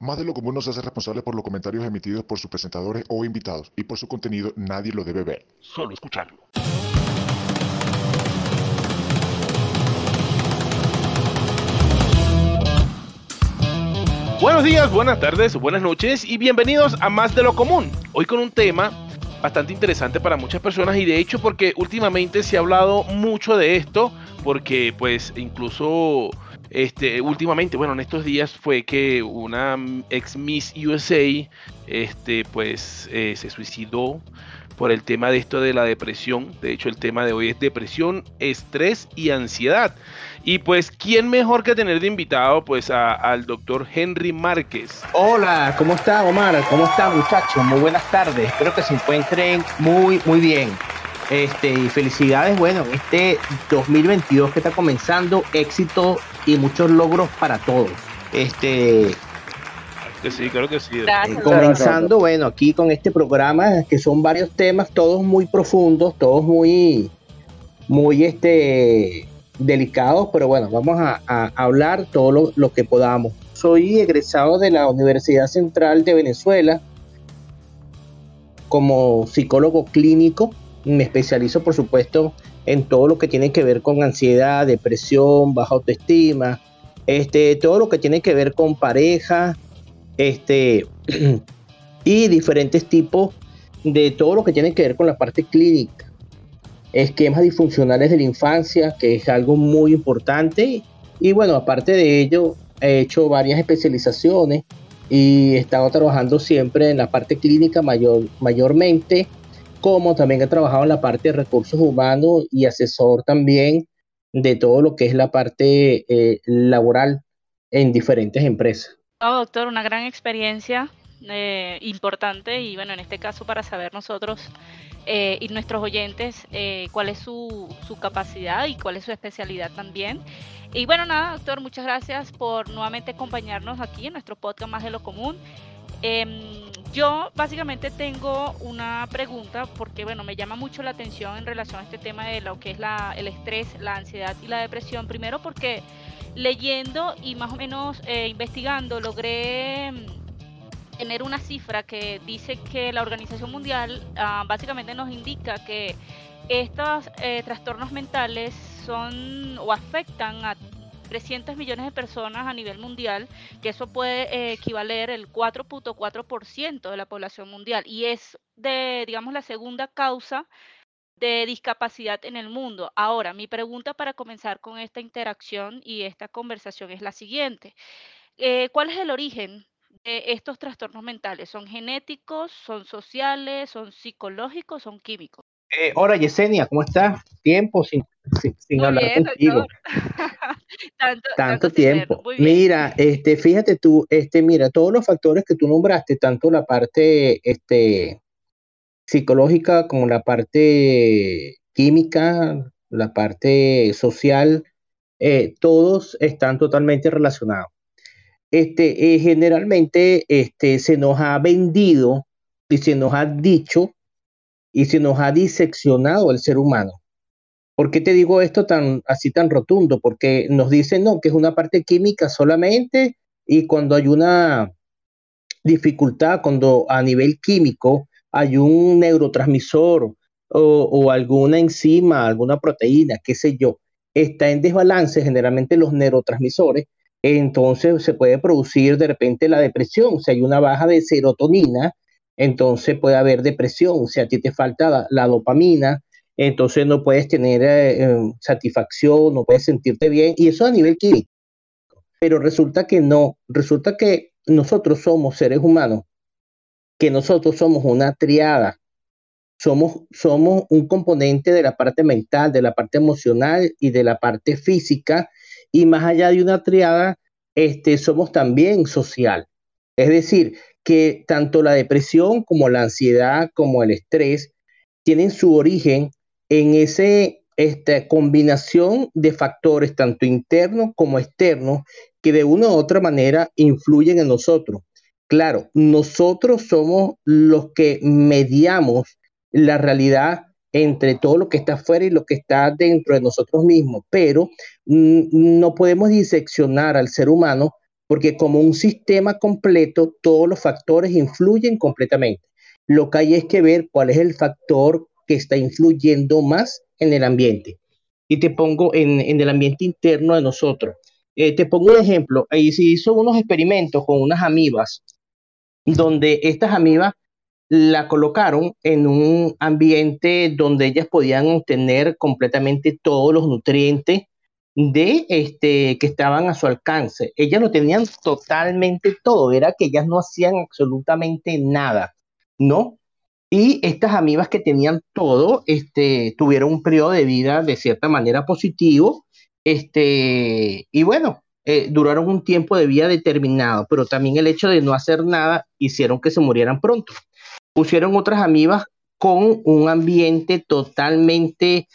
Más de lo común nos hace responsable por los comentarios emitidos por sus presentadores o invitados y por su contenido nadie lo debe ver, solo escucharlo. Buenos días, buenas tardes, buenas noches y bienvenidos a Más de lo Común. Hoy con un tema bastante interesante para muchas personas y de hecho porque últimamente se ha hablado mucho de esto porque pues incluso este, últimamente, bueno, en estos días fue que una ex Miss USA, este, pues eh, se suicidó por el tema de esto de la depresión. De hecho, el tema de hoy es depresión, estrés y ansiedad. Y pues, ¿quién mejor que tener de invitado pues al doctor Henry Márquez? Hola, ¿cómo está Omar? ¿Cómo está muchachos? Muy buenas tardes. Espero que se encuentren muy, muy bien. Este, y felicidades, bueno, este 2022 que está comenzando, éxito y muchos logros para todos. Este, que sí, creo que sí. Eh, comenzando, bueno, aquí con este programa, que son varios temas, todos muy profundos, todos muy, muy este, delicados, pero bueno, vamos a, hablar todo lo, lo, que podamos. Soy egresado de la Universidad Central de Venezuela como psicólogo clínico me especializo, por supuesto, en todo lo que tiene que ver con ansiedad, depresión, baja autoestima, este, todo lo que tiene que ver con pareja, este, y diferentes tipos de todo lo que tiene que ver con la parte clínica. Esquemas disfuncionales de la infancia, que es algo muy importante. Y bueno, aparte de ello, he hecho varias especializaciones y he estado trabajando siempre en la parte clínica mayor, mayormente como también he trabajado en la parte de recursos humanos y asesor también de todo lo que es la parte eh, laboral en diferentes empresas. Oh, doctor, una gran experiencia eh, importante y bueno, en este caso para saber nosotros eh, y nuestros oyentes cuál es su, su, capacidad y cuál es su especialidad también. Y bueno, nada, doctor, muchas gracias por nuevamente acompañarnos aquí en nuestro podcast Más de lo Común. Em, yo básicamente tengo una pregunta porque, bueno, me llama mucho la atención en relación a este tema de lo que es la, el estrés, la ansiedad y la depresión. Primero porque leyendo y más o menos eh, investigando logré em, tener una cifra que dice que la Organización Mundial ah, básicamente nos indica que estos eh, trastornos mentales son o afectan a 300 millones de personas a nivel mundial, que eso puede eh, equivaler el 4.4% de la población mundial y es de, digamos, la segunda causa de discapacidad en el mundo. Ahora, mi pregunta para comenzar con esta interacción y esta conversación es la siguiente. Eh, ¿Cuál es el origen de estos trastornos mentales? ¿Son genéticos, son sociales, son psicológicos, son químicos? Eh, hola Yesenia, ¿cómo estás? Tiempo sin, sin, hablar contigo. tanto, tiempo. Mira, este, fíjate tú, este, mira, todos los factores que tú nombraste, tanto la parte este, psicológica como la parte química, la parte social, eh, todos están totalmente relacionados. Este, eh, generalmente este, se nos ha vendido y se nos ha dicho y se nos ha diseccionado el ser humano. ¿Por qué te digo esto tan así tan rotundo? Porque nos dicen no, que es una parte química solamente y cuando hay una dificultad, cuando a nivel químico hay un neurotransmisor o, alguna enzima, alguna proteína, qué sé yo, está en desbalance generalmente los neurotransmisores, entonces se puede producir de repente la depresión. Si hay una baja de serotonina, entonces puede haber depresión, si a ti te falta la, dopamina, entonces no puedes tener eh, em, satisfacción, no puedes sentirte bien, y eso a nivel químico. Pero resulta que no, resulta que nosotros somos seres humanos, que nosotros somos una triada, somos, somos un componente de la parte mental, de la parte emocional y de la parte física, y más allá de una triada, este, somos también social. Es decir, que tanto la depresión como la ansiedad como el estrés tienen su origen en esa esta combinación de factores, tanto internos como externos, que de una u otra manera influyen en nosotros. Claro, nosotros somos los que mediamos la realidad entre todo lo que está afuera y lo que está dentro de nosotros mismos, pero mm, no podemos diseccionar al ser humano porque como un sistema completo, todos los factores influyen completamente. Lo que hay es que ver cuál es el factor que está influyendo más en el ambiente. Y te pongo en, el ambiente interno de nosotros. Eh, te pongo un ejemplo. Ahí se hizo unos experimentos con unas amibas, donde estas amibas la colocaron en un ambiente donde ellas podían obtener completamente todos los nutrientes de este que estaban a su alcance. Ellas lo tenían totalmente todo, era que ellas no hacían absolutamente nada, ¿no? Y estas amibas que tenían todo, este, tuvieron un periodo de vida de cierta manera positivo, este, y bueno, eh, duraron un tiempo de vida determinado, pero también el hecho de no hacer nada hicieron que se murieran pronto pusieron otras amibas con un ambiente totalmente eh,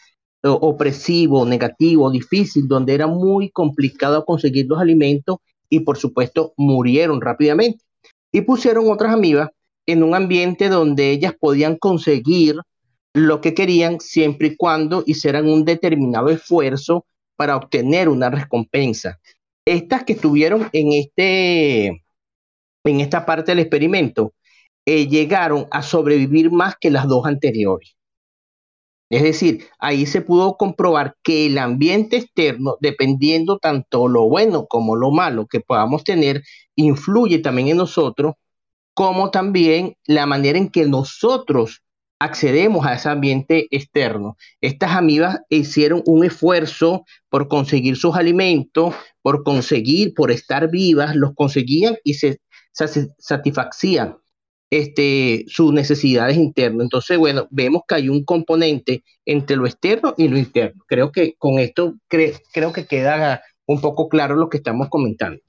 opresivo, negativo, difícil, donde era muy complicado conseguir los alimentos y por supuesto murieron rápidamente. Y pusieron otras amibas en un ambiente donde ellas podían conseguir lo que querían siempre y cuando hicieran un determinado esfuerzo para obtener una recompensa. Estas que estuvieron en, este, en esta parte del experimento eh, llegaron a sobrevivir más que las dos anteriores. Es decir, ahí se pudo comprobar que el ambiente externo, dependiendo tanto lo bueno como lo malo que podamos tener, influye también en nosotros, como también la manera en que nosotros accedemos a ese ambiente externo. Estas amibas hicieron un esfuerzo por conseguir sus alimentos, por conseguir, por estar vivas, los conseguían y se, satisfacían este, sus necesidades internas. Entonces, bueno, vemos que hay un componente entre lo externo y lo interno. Creo que con esto creo que queda un poco claro lo que estamos comentando.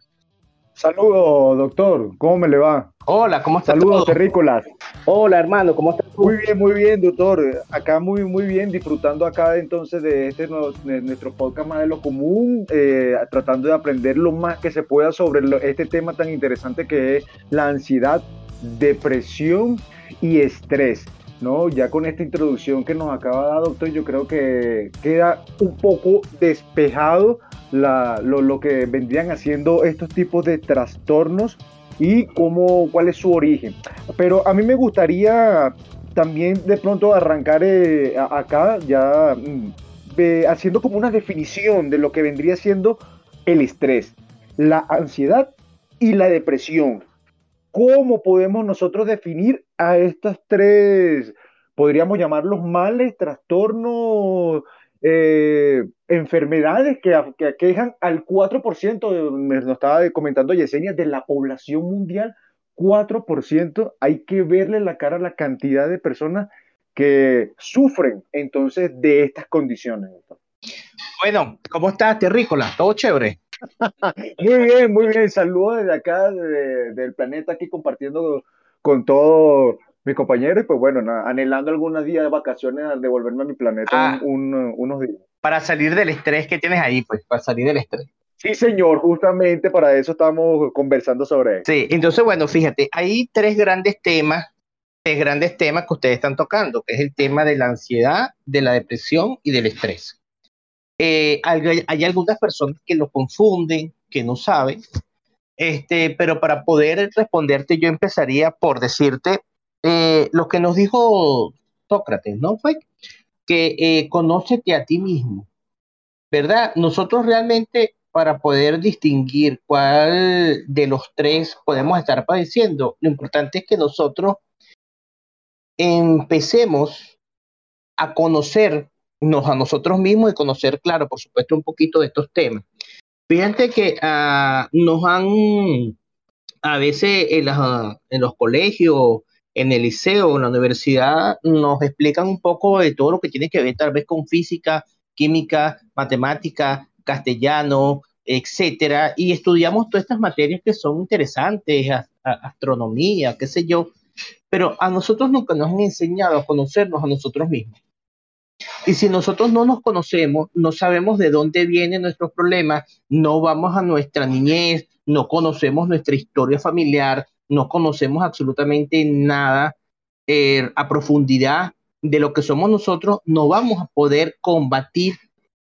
Saludos, doctor. ¿Cómo me le va? Hola, ¿cómo estás? Saludos, terrícolas. Hola, hermano, ¿cómo estás? Muy bien, muy bien, doctor. Acá muy, muy bien, disfrutando acá entonces de este nuestro podcast más de lo común, eh, tratando de aprender lo más que se pueda sobre este tema tan interesante que es la ansiedad depresión y estrés. ¿No? Ya con esta introducción que nos acaba de dar, doctor, yo creo que queda un poco despejado lo, que vendrían haciendo estos tipos de trastornos y cómo, cuál es su origen. Pero a mí me gustaría también de pronto arrancar eh, acá ya mm, haciendo como una definición de lo que vendría siendo el estrés, la ansiedad y la depresión. ¿Cómo podemos nosotros definir a estas tres, podríamos llamarlos males, trastornos, eh, enfermedades que, aquejan al 4%, me lo estaba comentando Yesenia, de la población mundial, 4%, hay que verle la cara a la cantidad de personas que sufren entonces de estas condiciones. Bueno, ¿cómo estás, Terrícola? ¿Todo chévere? Muy bien, muy bien. Saludos desde acá, del planeta, aquí compartiendo con todos mis compañeros. pues bueno, anhelando algunos días de vacaciones al devolverme a mi planeta ah. unos días. Para salir del estrés que tienes ahí, pues, para salir del estrés. Sí, señor, justamente para eso estamos conversando sobre eso. Sí, entonces, bueno, fíjate, hay tres grandes temas, tres grandes temas que ustedes están tocando, que es el tema de la ansiedad, de la depresión y del estrés. Eh, hay, algunas personas que lo confunden, que no saben, este, pero para poder responderte yo empezaría por decirte eh, lo que nos dijo Sócrates, ¿no? Fue que eh, conócete a ti mismo, ¿verdad? Nosotros realmente para poder distinguir cuál de los tres podemos estar padeciendo, lo importante es que nosotros empecemos a conocer a nosotros mismos y conocer, claro, por supuesto, un poquito de estos temas. Fíjate que uh, nos han, a veces en, los colegios, en el liceo, en la universidad, nos explican un poco de todo lo que tiene que ver tal vez con física, química, matemática, castellano, etcétera, y estudiamos todas estas materias que son interesantes, astronomía, qué sé yo, pero a nosotros nunca nos han enseñado a conocernos a nosotros mismos. Y si nosotros no nos conocemos, no sabemos de dónde vienen nuestros problemas, no vamos a nuestra niñez, no conocemos nuestra historia familiar, no conocemos absolutamente nada eh, a profundidad de lo que somos nosotros, no vamos a poder combatir,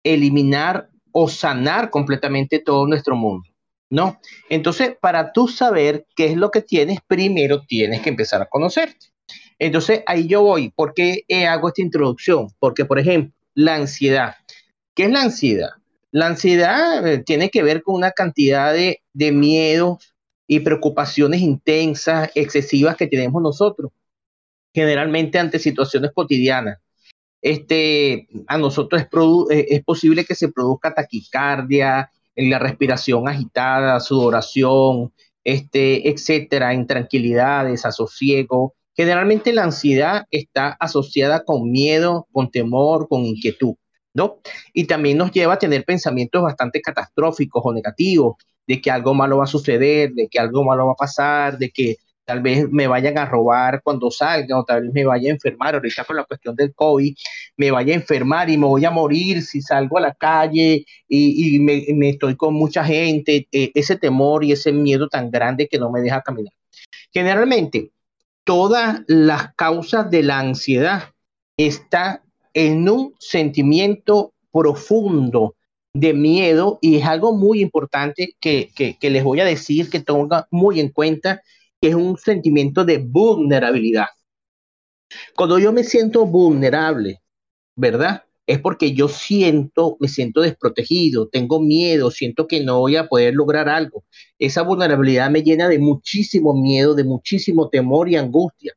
eliminar o sanar completamente todo nuestro mundo. ¿no? Entonces, para tú saber qué es lo que tienes, primero tienes que empezar a conocerte. Entonces, ahí yo voy. ¿Por qué hago esta introducción? Porque, por ejemplo, la ansiedad. ¿Qué es la ansiedad? La ansiedad eh, tiene que ver con una cantidad de, de miedos y preocupaciones intensas, excesivas que tenemos nosotros, generalmente ante situaciones cotidianas. Este, a nosotros es, eh, es posible que se produzca taquicardia, la respiración agitada, sudoración, este, etcétera, intranquilidad, desasosiego. Generalmente la ansiedad está asociada con miedo, con temor, con inquietud, ¿no? Y también nos lleva a tener pensamientos bastante catastróficos o negativos, de que algo malo va a suceder, de que algo malo va a pasar, de que tal vez me vayan a robar cuando salga o tal vez me vaya a enfermar, ahorita con la cuestión del COVID, me vaya a enfermar y me voy a morir si salgo a la calle y, me, estoy con mucha gente, eh, ese temor y ese miedo tan grande que no me deja caminar. Generalmente, todas las causas de la ansiedad están en un sentimiento profundo de miedo y es algo muy importante que, les voy a decir que tengan muy en cuenta, que es un sentimiento de vulnerabilidad. Cuando yo me siento vulnerable, ¿verdad? Es porque yo siento, me siento desprotegido, tengo miedo, siento que no voy a poder lograr algo. Esa vulnerabilidad me llena de muchísimo miedo, de muchísimo temor y angustia.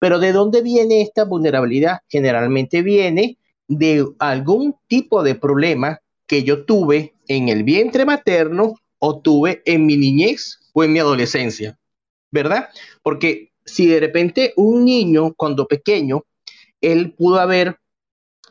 Pero ¿de dónde viene esta vulnerabilidad? Generalmente viene de algún tipo de problema que yo tuve en el vientre materno o tuve en mi niñez o en mi adolescencia, ¿verdad? Porque si de repente un niño cuando pequeño, él pudo haber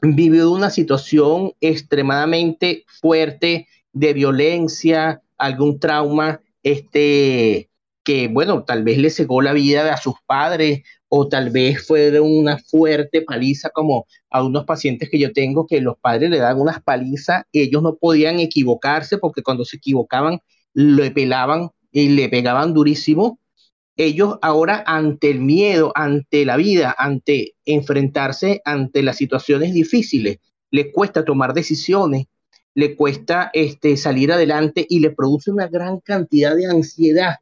vivido una situación extremadamente fuerte de violencia, algún trauma, este, que bueno, tal vez le cegó la vida a sus padres o tal vez fue de una fuerte paliza como a unos pacientes que yo tengo que los padres le dan unas palizas, ellos no podían equivocarse porque cuando se equivocaban le pelaban y le pegaban durísimo. Ellos ahora ante el miedo, ante la vida, ante enfrentarse ante las situaciones difíciles, le cuesta tomar decisiones, le cuesta este, salir adelante y le produce una gran cantidad de ansiedad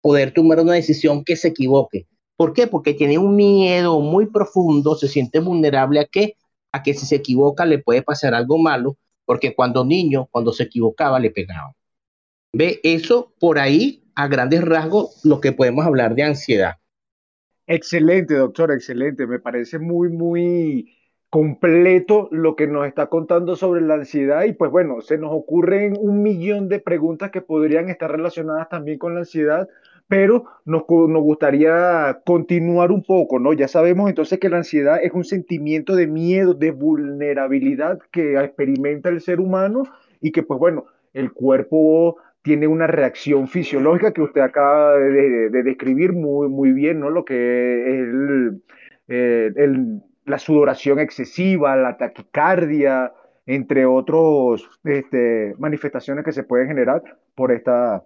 poder tomar una decisión que se equivoque. ¿Por qué? Porque tiene un miedo muy profundo, se siente vulnerable a que, a que si se equivoca le puede pasar algo malo, porque cuando niño, cuando se equivocaba, le pegaban. Ve, eso por ahí, a grandes rasgos, lo que podemos hablar de ansiedad. Excelente, doctor, excelente. Me parece muy, muy completo lo que nos está contando sobre la ansiedad y pues bueno, se nos ocurren un millón de preguntas que podrían estar relacionadas también con la ansiedad, pero nos, nos, gustaría continuar un poco, ¿no? Ya sabemos entonces que la ansiedad es un sentimiento de miedo, de vulnerabilidad que experimenta el ser humano y que, pues bueno, el cuerpo tiene una reacción fisiológica que usted acaba de, describir muy, muy bien, ¿no? Lo que es el, eh, la sudoración excesiva, la taquicardia, entre otras este, manifestaciones que se pueden generar por esta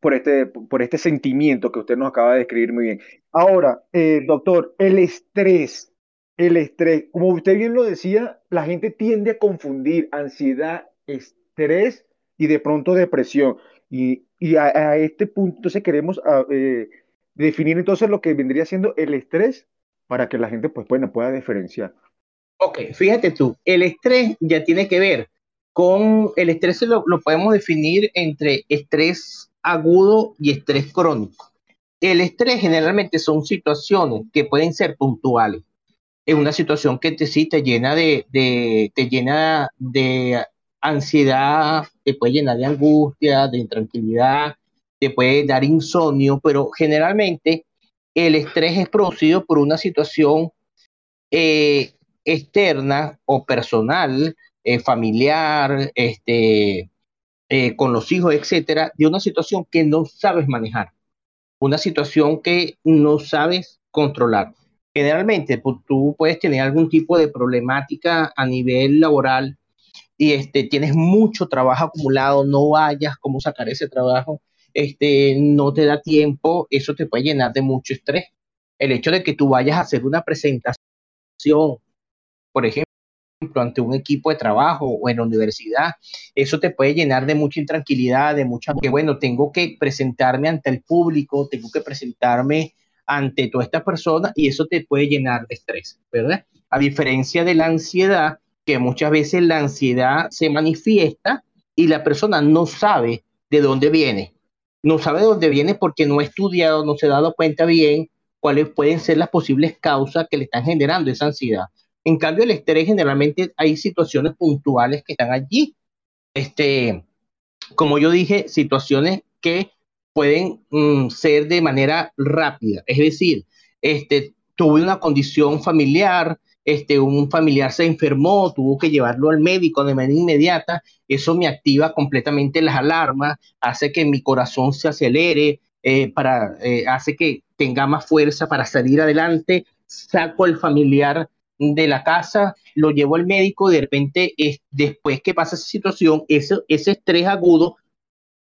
por este, por este sentimiento que usted nos acaba de describir muy bien. Ahora, eh, doctor, el estrés, el estrés, como usted bien lo decía, la gente tiende a confundir ansiedad, estrés y de pronto depresión. Y, a, este punto entonces queremos ah, eh, definir entonces lo que vendría siendo el estrés para que la gente pues, bueno, pueda diferenciar. Ok, fíjate tú, el estrés ya tiene que ver con, el estrés lo, lo podemos definir entre estrés agudo y estrés crónico. El estrés generalmente son situaciones que pueden ser puntuales. Es una situación que te, sí llena de, te llena de ansiedad, te puede llenar de angustia, de intranquilidad, te puede dar insomnio, pero generalmente el estrés es producido por una situación eh, externa o personal, eh, familiar, este, eh, con los hijos, etcétera, de una situación que no sabes manejar, una situación que no sabes controlar. Generalmente pues, tú puedes tener algún tipo de problemática a nivel laboral y este, tienes mucho trabajo acumulado, no vayas cómo sacar ese trabajo, este, no te da tiempo, eso te puede llenar de mucho estrés. El hecho de que tú vayas a hacer una presentación, por ejemplo, ante un equipo de trabajo o en la universidad, eso te puede llenar de mucha intranquilidad, de mucha, que bueno, tengo que presentarme ante el público, tengo que presentarme ante toda esta persona y eso te puede llenar de estrés, ¿verdad? A diferencia de la ansiedad, que muchas veces la ansiedad se manifiesta y la persona no sabe de dónde viene. No sabe de dónde viene porque no ha estudiado, no se ha dado cuenta bien cuáles pueden ser las posibles causas que le están generando esa ansiedad. En cambio, el estrés generalmente hay situaciones puntuales que están allí. Este, como yo dije, situaciones que pueden mm, ser de manera rápida. Es decir, este, tuve una condición familiar, este, un familiar se enfermó, tuvo que llevarlo al médico de manera inmediata, eso me activa completamente las alarmas, hace que mi corazón se acelere, eh, para, eh, hace que tenga más fuerza para salir adelante, saco al familiar de la casa, lo llevo al médico, de repente es, después que pasa esa situación, ese, ese estrés agudo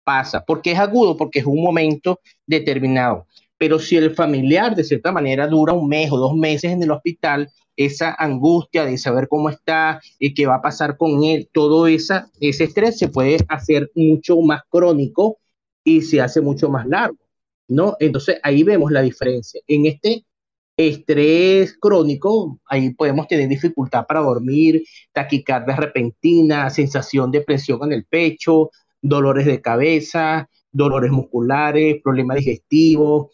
pasa. ¿Por qué es agudo? Porque es un momento determinado. Pero si el familiar de cierta manera dura un mes o dos meses en el hospital, esa angustia de saber cómo está y qué va a pasar con él, todo esa, ese estrés se puede hacer mucho más crónico y se hace mucho más largo, ¿no? Entonces ahí vemos la diferencia. En este estrés crónico, ahí podemos tener dificultad para dormir, taquicardia repentina, sensación de presión en el pecho, dolores de cabeza, dolores musculares, problemas digestivos,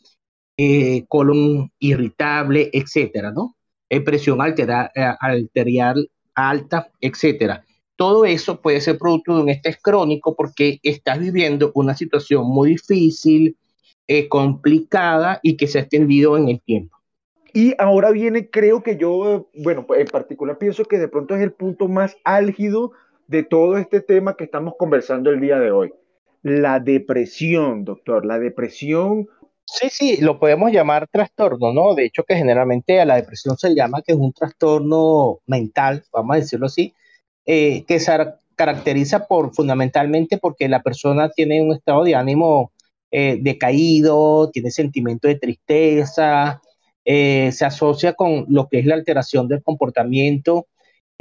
eh, colon irritable, etcétera, ¿no? Eh, presión altera, eh, arterial alta, etcétera. Todo eso puede ser producto de un estrés crónico porque estás viviendo una situación muy difícil, complicada y que se ha extendido en el tiempo. Y ahora viene, creo que yo, bueno, en particular pienso que de pronto es el punto más álgido de todo este tema que estamos conversando el día de hoy. La depresión, doctor, la depresión. Sí, sí, lo podemos llamar trastorno, ¿no? De hecho, que generalmente a la depresión se llama que es un trastorno mental, vamos a decirlo así, eh, que se caracteriza por fundamentalmente porque la persona tiene un estado de ánimo eh, decaído, tiene sentimiento de tristeza, eh, se asocia con lo que es la alteración del comportamiento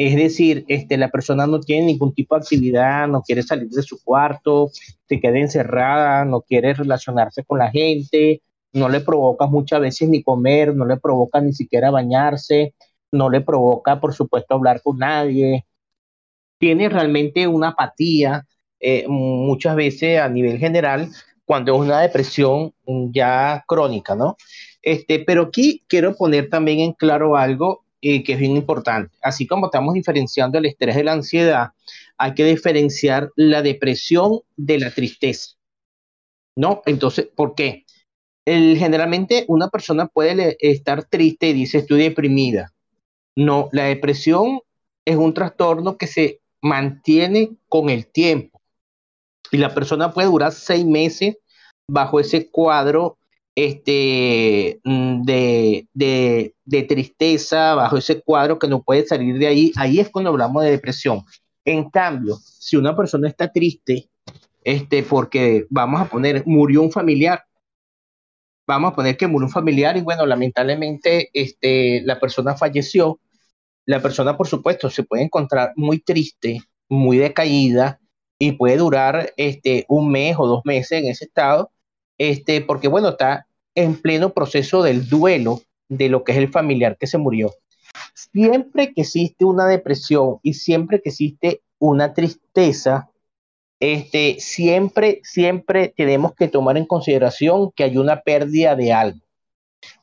es decir, este, la persona no tiene ningún tipo de actividad, no quiere salir de su cuarto, se queda encerrada, no quiere relacionarse con la gente, no le provoca muchas veces ni comer, no le provoca ni siquiera bañarse, no le provoca, por supuesto, hablar con nadie. Tiene realmente una apatía, eh, muchas veces a nivel general, cuando es una depresión ya crónica, ¿no? Este, pero aquí quiero poner también en claro algo que es bien importante. Así como estamos diferenciando el estrés de la ansiedad, hay que diferenciar la depresión de la tristeza. ¿No? Entonces, ¿por qué? Generalmente una persona puede estar triste y dice estoy deprimida. No, la depresión es un trastorno que se mantiene con el tiempo. Y la persona puede durar seis meses bajo ese cuadro este, mm, de, de, tristeza, bajo ese cuadro que no puede salir de ahí, ahí es cuando hablamos de depresión. En cambio, si una persona está triste, este, porque vamos a poner, murió un familiar, vamos a poner que murió un familiar y bueno, lamentablemente este, la persona falleció, la persona por supuesto se puede encontrar muy triste, muy decaída y puede durar este, un mes o dos meses en ese estado, este, porque bueno, está en pleno proceso del duelo de lo que es el familiar que se murió. Siempre que existe una depresión y siempre que existe una tristeza, este, siempre, siempre tenemos que tomar en consideración que hay una pérdida de algo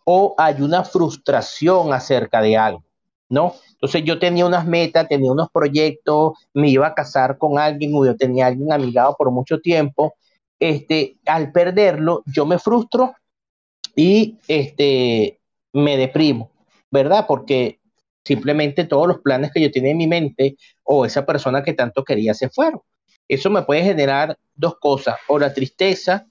o hay una frustración acerca de algo, ¿no? Entonces yo tenía unas metas, tenía unos proyectos, me iba a casar con alguien o yo tenía alguien amigado por mucho tiempo. Este, al perderlo, yo me frustro y este, me deprimo, ¿verdad? Porque simplemente todos los planes que yo tenía en mi mente o esa persona que tanto quería se fueron. Eso me puede generar dos cosas, o la tristeza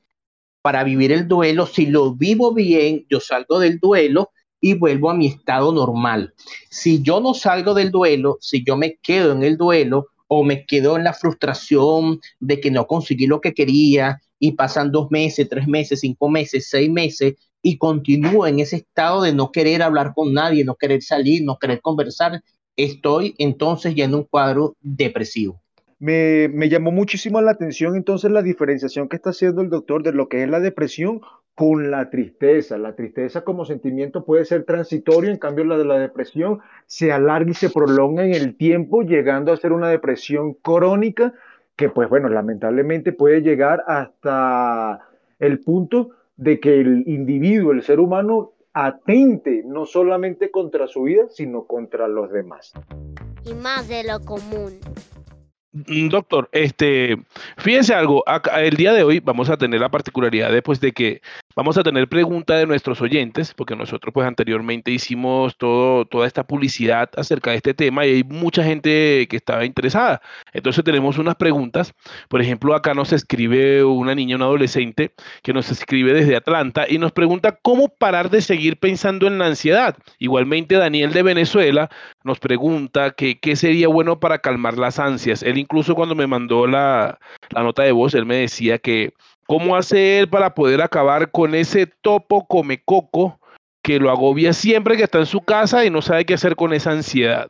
para vivir el duelo, si lo vivo bien, yo salgo del duelo y vuelvo a mi estado normal. Si yo no salgo del duelo, si yo me quedo en el duelo o me quedo en la frustración de que no conseguí lo que quería y pasan dos meses, tres meses, cinco meses, seis meses y continúo en ese estado de no querer hablar con nadie, no querer salir, no querer conversar, estoy entonces ya en un cuadro depresivo. Me, me, llamó muchísimo la atención entonces la diferenciación que está haciendo el doctor de lo que es la depresión con la tristeza. La tristeza como sentimiento puede ser transitorio, en cambio la de la depresión se alarga y se prolonga en el tiempo, llegando a ser una depresión crónica que pues bueno, lamentablemente puede llegar hasta el punto de que el individuo, el ser humano, atente no solamente contra su vida, sino contra los demás. Y más de lo común. Mm, doctor, este, fíjense algo, el día de hoy vamos a tener la particularidad después de que vamos a tener preguntas de nuestros oyentes, porque nosotros pues anteriormente hicimos todo, toda esta publicidad acerca de este tema y hay mucha gente que estaba interesada. Entonces tenemos unas preguntas, por ejemplo, acá nos escribe una niña, una adolescente, que nos escribe desde Atlanta y nos pregunta cómo parar de seguir pensando en la ansiedad. Igualmente Daniel de Venezuela nos pregunta que qué sería bueno para calmar las ansias. Él incluso cuando me mandó la, nota de voz, él me decía que cómo hace él para poder acabar con ese topo come coco que lo agobia siempre que está en su casa y no sabe qué hacer con esa ansiedad.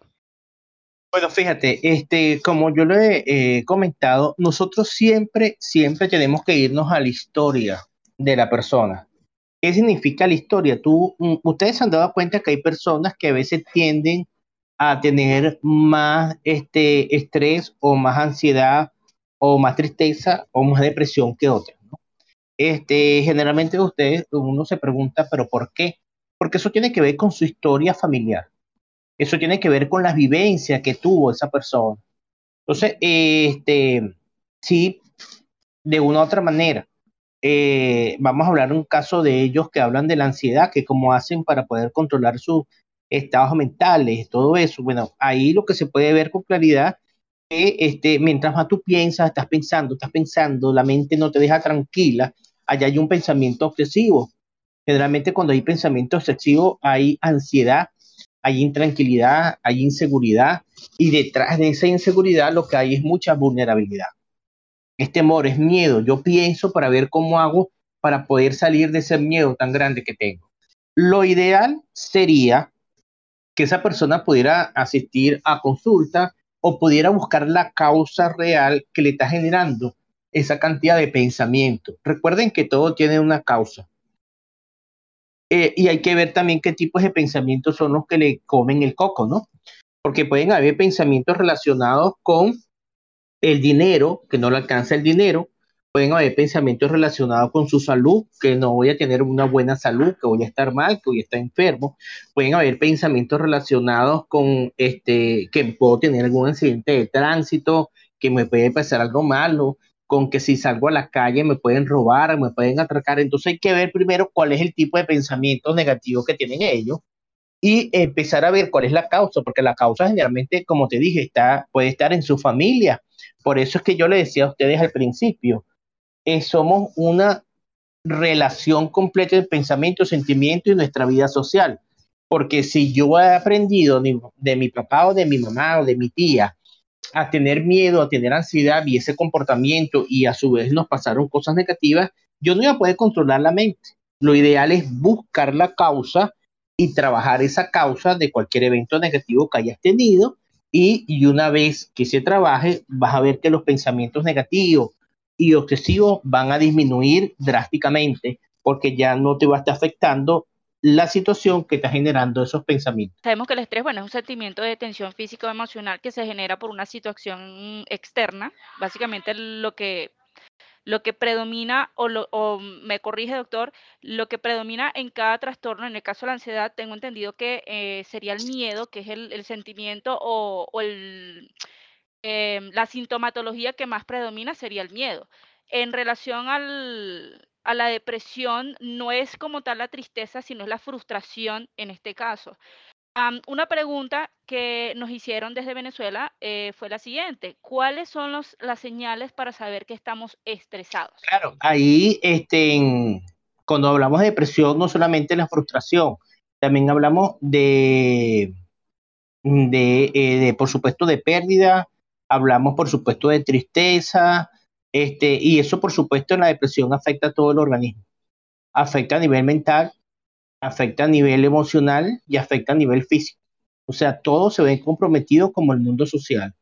Bueno, fíjate, este, como yo lo he eh, comentado, nosotros siempre, siempre tenemos que irnos a la historia de la persona. ¿Qué significa la historia? Tú, mm, ustedes se han dado cuenta que hay personas que a veces tienden a tener más este, estrés o más ansiedad o más tristeza o más depresión que otras. Este, generalmente ustedes, uno se pregunta, pero ¿por qué? Porque eso tiene que ver con su historia familiar. Eso tiene que ver con las vivencias que tuvo esa persona. Entonces, este, sí, de una u otra manera, eh, vamos a hablar un caso de ellos que hablan de la ansiedad, que cómo hacen para poder controlar su, estados mentales, todo eso. Bueno, ahí lo que se puede ver con claridad que este, mientras más tú piensas, estás pensando, estás pensando, la mente no te deja tranquila, allá hay un pensamiento obsesivo. Generalmente cuando hay pensamiento obsesivo hay ansiedad, hay intranquilidad, hay inseguridad y detrás de esa inseguridad lo que hay es mucha vulnerabilidad. Es temor, es miedo. Yo pienso para ver cómo hago para poder salir de ese miedo tan grande que tengo. Lo ideal sería que esa persona pudiera asistir a consulta o pudiera buscar la causa real que le está generando esa cantidad de pensamiento. Recuerden que todo tiene una causa. Eh, y hay que ver también qué tipos de pensamientos son los que le comen el coco, ¿no? Porque pueden haber pensamientos relacionados con el dinero, que no le alcanza el dinero, pueden haber pensamientos relacionados con su salud, que no voy a tener una buena salud, que voy a estar mal, que voy a estar enfermo. Pueden haber pensamientos relacionados con este, que puedo tener algún accidente de tránsito, que me puede pasar algo malo, con que si salgo a la calle me pueden robar, me pueden atracar. Entonces hay que ver primero cuál es el tipo de pensamientos negativos que tienen ellos y empezar a ver cuál es la causa, porque la causa generalmente, como te dije, está, puede estar en su familia. Por eso es que yo le decía a ustedes al principio, eh, somos una relación completa de pensamiento, sentimiento y nuestra vida social. Porque si yo he aprendido de, mi papá o de mi mamá o de mi tía a tener miedo, a tener ansiedad y ese comportamiento y a su vez nos pasaron cosas negativas, yo no iba a poder controlar la mente. Lo ideal es buscar la causa y trabajar esa causa de cualquier evento negativo que hayas tenido y, una vez que se trabaje vas a ver que los pensamientos negativos, y obsesivos van a disminuir drásticamente porque ya no te va a estar afectando la situación que está generando esos pensamientos. Sabemos que el estrés, bueno, es un sentimiento de tensión física o emocional que se genera por una situación externa. Básicamente lo que, lo que predomina, o, o me corrige doctor, lo que predomina en cada trastorno, en el caso de la ansiedad, tengo entendido que eh, sería el miedo, que es el, el sentimiento o, o el Em, la sintomatología que más predomina sería el miedo. En relación al, a la depresión, no es como tal la tristeza, sino es la frustración en este caso. una pregunta que nos hicieron desde Venezuela eh, fue la siguiente: ¿Cuáles son los, las señales para saber que estamos estresados? Claro, ahí este, cuando hablamos de depresión, no solamente la frustración, también hablamos de, de, eh, de por supuesto, de pérdida, hablamos por supuesto de tristeza, este, y eso por supuesto en la depresión afecta a todo el organismo. Afecta a nivel mental, afecta a nivel emocional y afecta a nivel físico. O sea, todos se ven comprometidos como el mundo social.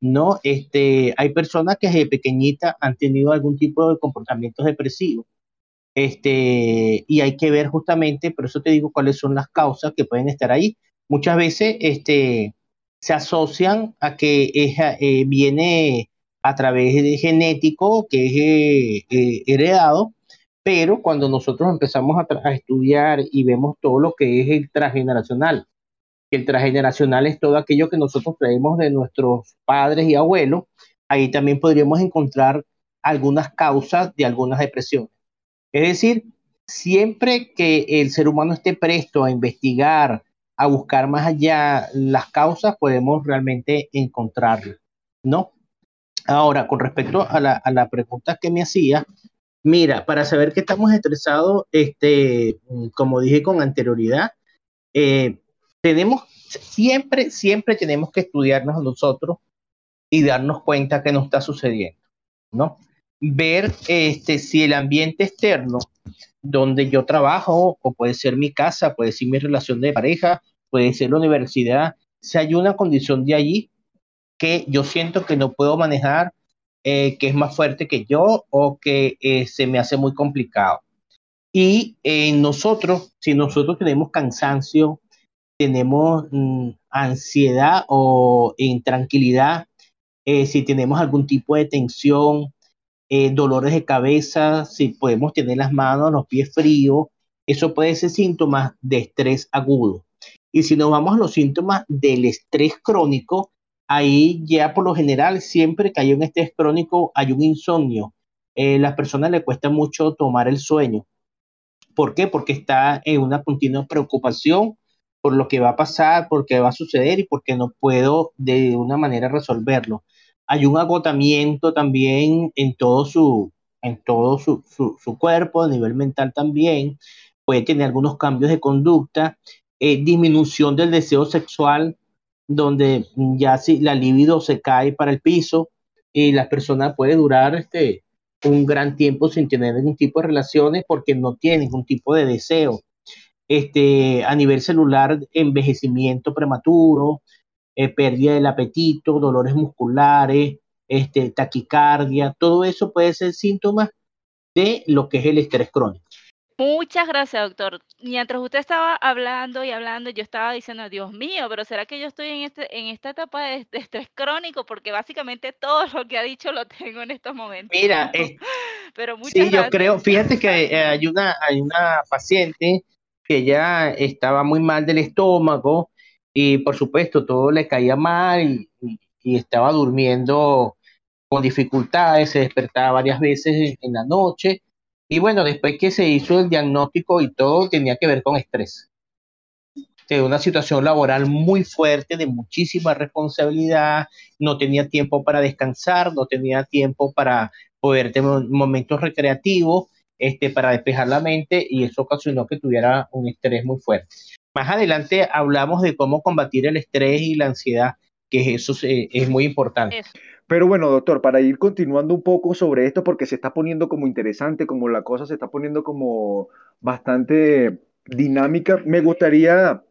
¿no? Este, hay personas que desde pequeñita han tenido algún tipo de comportamientos depresivos. Este, y hay que ver justamente, por eso te digo cuáles son las causas que pueden estar ahí. Muchas veces este, se asocian a que eh, viene a través de genético, que es eh, eh, heredado, pero cuando nosotros empezamos a, estudiar y vemos todo lo que es el transgeneracional, el transgeneracional es todo aquello que nosotros traemos de nuestros padres y abuelos, ahí también podríamos encontrar algunas causas de algunas depresiones. Es decir, siempre que el ser humano esté presto a investigar, a buscar más allá las causas, podemos realmente encontrarlas, ¿no? Ahora, con respecto a la, a la pregunta que me hacía, mira, para saber que estamos estresados, este, como dije con anterioridad, eh, tenemos, siempre, siempre tenemos que estudiarnos nosotros y darnos cuenta que nos está sucediendo, ¿no? Ver este, si el ambiente externo donde yo trabajo, o puede ser mi casa, puede ser mi relación de pareja, puede ser la universidad, si hay una condición de allí que yo siento que no puedo manejar, eh, que es más fuerte que yo o que eh, se me hace muy complicado. Y eh, nosotros, si nosotros tenemos cansancio, tenemos mm, ansiedad o intranquilidad, eh, si tenemos algún tipo de tensión, dolores de cabeza, si podemos tener las manos, los pies fríos, eso puede ser síntomas de estrés agudo. Y si nos vamos a los síntomas del estrés crónico, ahí ya por lo general, siempre que hay un estrés crónico, hay un insomnio. Eh, las personas le cuesta mucho tomar el sueño. ¿Por qué? Porque está en una continua preocupación por lo que va a pasar, por qué va a suceder y porque no puedo de una manera resolverlo. Hay un agotamiento también en todo su, en todo su, su, cuerpo, a nivel mental también. Puede tener algunos cambios de conducta, eh, disminución del deseo sexual, donde ya si la libido se cae para el piso y la persona puede durar este, un gran tiempo sin tener ningún tipo de relaciones porque no tiene ningún tipo de deseo este, a nivel celular, envejecimiento prematuro, eh, pérdida del apetito, dolores musculares, este, taquicardia, todo eso puede ser síntomas de lo que es el estrés crónico. Muchas gracias, doctor. Mientras usted estaba hablando y hablando, yo estaba diciendo, Dios mío, pero ¿será que yo estoy en, este, en esta etapa de, estrés crónico? Porque básicamente todo lo que ha dicho lo tengo en estos momentos. Mira, pero muchas sí, yo creo, fíjate que eh, hay, una, hay una paciente que ella estaba muy mal del estómago y por supuesto todo le caía mal y, estaba durmiendo con dificultades, se despertaba varias veces en la noche y bueno, después que se hizo el diagnóstico y todo tenía que ver con estrés. De una situación laboral muy fuerte, de muchísima responsabilidad, no tenía tiempo para descansar, no tenía tiempo para poder tener momentos recreativos este, para despejar la mente y eso ocasionó que tuviera un estrés muy fuerte. Más adelante hablamos de cómo combatir el estrés y la ansiedad, que eso es muy importante. Pero bueno, doctor, para ir continuando un poco sobre esto, porque se está poniendo como interesante, como la cosa se está poniendo como bastante dinámica, me gustaría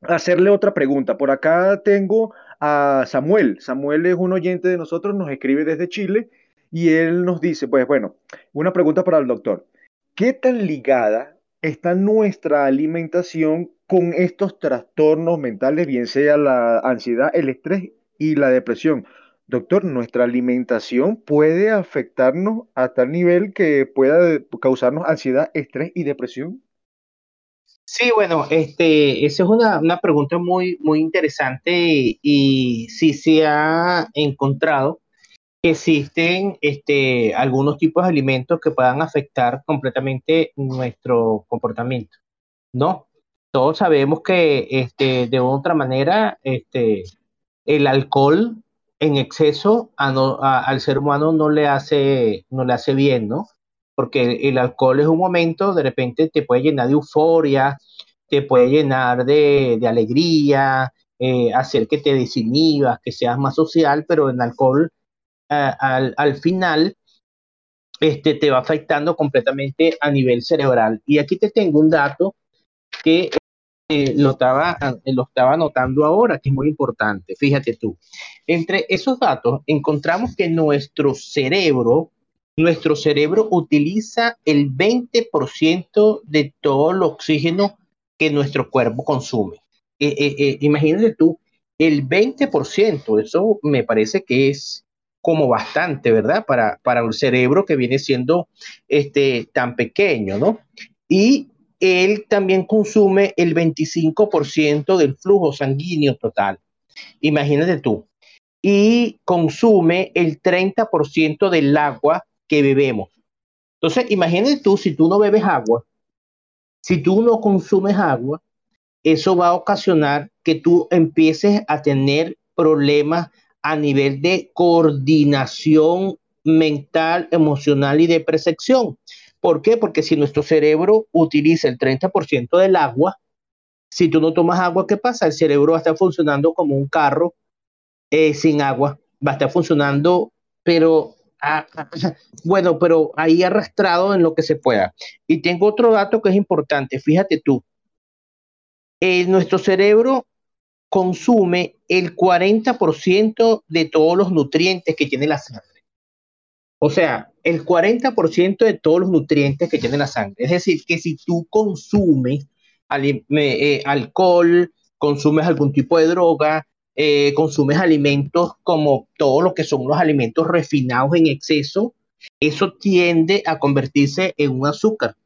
hacerle otra pregunta. Por acá tengo a Samuel. Samuel es un oyente de nosotros, nos escribe desde Chile y él nos dice, pues bueno, una pregunta para el doctor. ¿Qué tan ligada está nuestra alimentación con estos trastornos mentales, bien sea la ansiedad, el estrés y la depresión? Doctor, ¿nuestra alimentación puede afectarnos a tal nivel que pueda causarnos ansiedad, estrés y depresión? Sí, bueno, este, esa es una, una pregunta muy, muy interesante y, y sí se ha encontrado existen este, algunos tipos de alimentos que puedan afectar completamente nuestro comportamiento, ¿no? Todos sabemos que este, de otra manera este, el alcohol en exceso al ser humano no le, hace, no le hace bien, ¿no? Porque el alcohol es un momento, de repente te puede llenar de euforia, te puede llenar de, alegría, eh, hacer que te desinhibas, que seas más social, pero el alcohol al, al final este, te va afectando completamente a nivel cerebral. Y aquí te tengo un dato que eh, lo, estaba, eh, lo estaba anotando ahora, que es muy importante. Fíjate tú. Entre esos datos encontramos que nuestro cerebro, nuestro cerebro utiliza el 20% de todo el oxígeno que nuestro cuerpo consume. Eh, imagínate tú, el 20%, eso me parece que es como bastante, ¿verdad? Para, para un cerebro que viene siendo este, tan pequeño, ¿no? Y él también consume el 25% del flujo sanguíneo total. Imagínate tú. Y consume el 30% del agua que bebemos. Entonces, imagínate tú, si tú no bebes agua, si tú no consumes agua, eso va a ocasionar que tú empieces a tener problemas a nivel de coordinación mental, emocional y de percepción. ¿Por qué? Porque si nuestro cerebro utiliza el 30% del agua, si tú no tomas agua, ¿qué pasa? El cerebro va a estar funcionando como un carro eh, sin agua, va a estar funcionando, pero ah, bueno, pero ahí arrastrado en lo que se pueda. Y tengo otro dato que es importante, fíjate tú, eh, nuestro cerebro consume el 40% de todos los nutrientes que tiene la sangre. O sea, el 40% de todos los nutrientes que tiene la sangre. Es decir, que si tú consumes eh, alcohol, consumes algún tipo de droga, eh, consumes alimentos como todo lo que son los alimentos refinados en exceso, eso tiende a convertirse en un azúcar.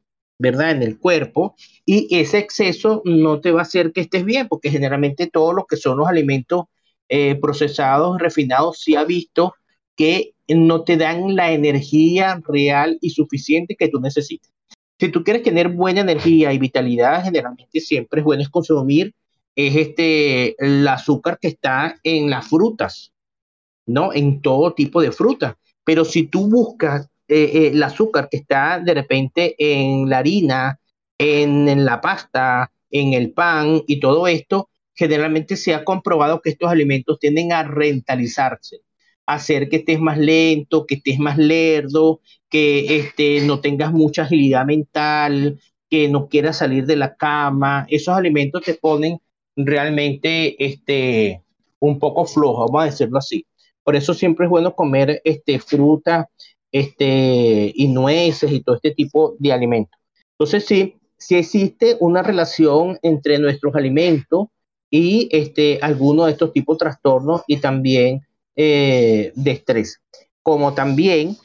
¿verdad? En el cuerpo y ese exceso no te va a hacer que estés bien, porque generalmente todos los que son los alimentos eh, procesados, refinados, sí ha visto que no te dan la energía real y suficiente que tú necesitas. Si tú quieres tener buena energía y vitalidad, generalmente siempre es bueno consumir es este, el azúcar que está en las frutas, ¿no? En todo tipo de frutas. Pero si tú buscas eh, eh, el azúcar que está de repente en la harina, en, la pasta, en el pan y todo esto, generalmente se ha comprobado que estos alimentos tienden a rentalizarse, hacer que estés más lento, que estés más lerdo, que este, no tengas mucha agilidad mental, que no quieras salir de la cama. Esos alimentos te ponen realmente este, un poco flojo, vamos a decirlo así. Por eso siempre es bueno comer este, fruta, este, y nueces y todo este tipo de alimentos. Entonces, sí, sí existe una relación entre nuestros alimentos y este, algunos de estos tipos de trastornos y también eh, de estrés. Como también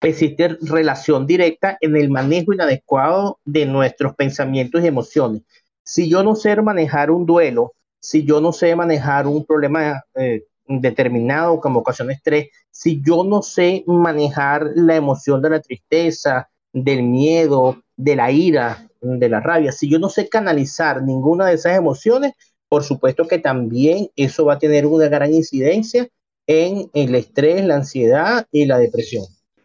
existe relación directa en el manejo inadecuado de nuestros pensamientos y emociones. Si yo no sé manejar un duelo, si yo no sé manejar un problema eh, determinado como ocasiona estrés, si yo no sé manejar la emoción de la tristeza, del miedo, de la ira, de la rabia, si yo no sé canalizar ninguna de esas emociones, por supuesto que también eso va a tener una gran incidencia en el estrés, la ansiedad y la depresión.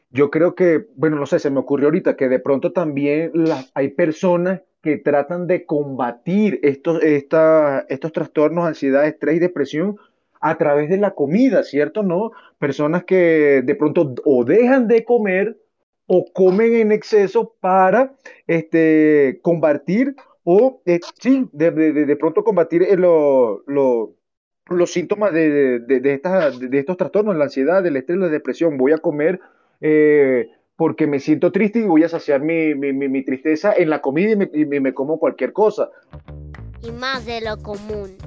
Yo creo que, bueno, no sé, se me ocurrió ahorita que de pronto también hay personas que tratan de combatir estos, estos trastornos, ansiedad, estrés y depresión a través de la comida, ¿cierto? ¿No? Personas que de pronto o dejan de comer o comen en exceso para este, combatir o, eh, sí, de, pronto combatir eh, los síntomas de, de, estos trastornos, la ansiedad, el estrés, la depresión. Voy a comer eh, porque me siento triste y voy a saciar mi, tristeza en la comida y me como cualquier cosa. Y más de lo común.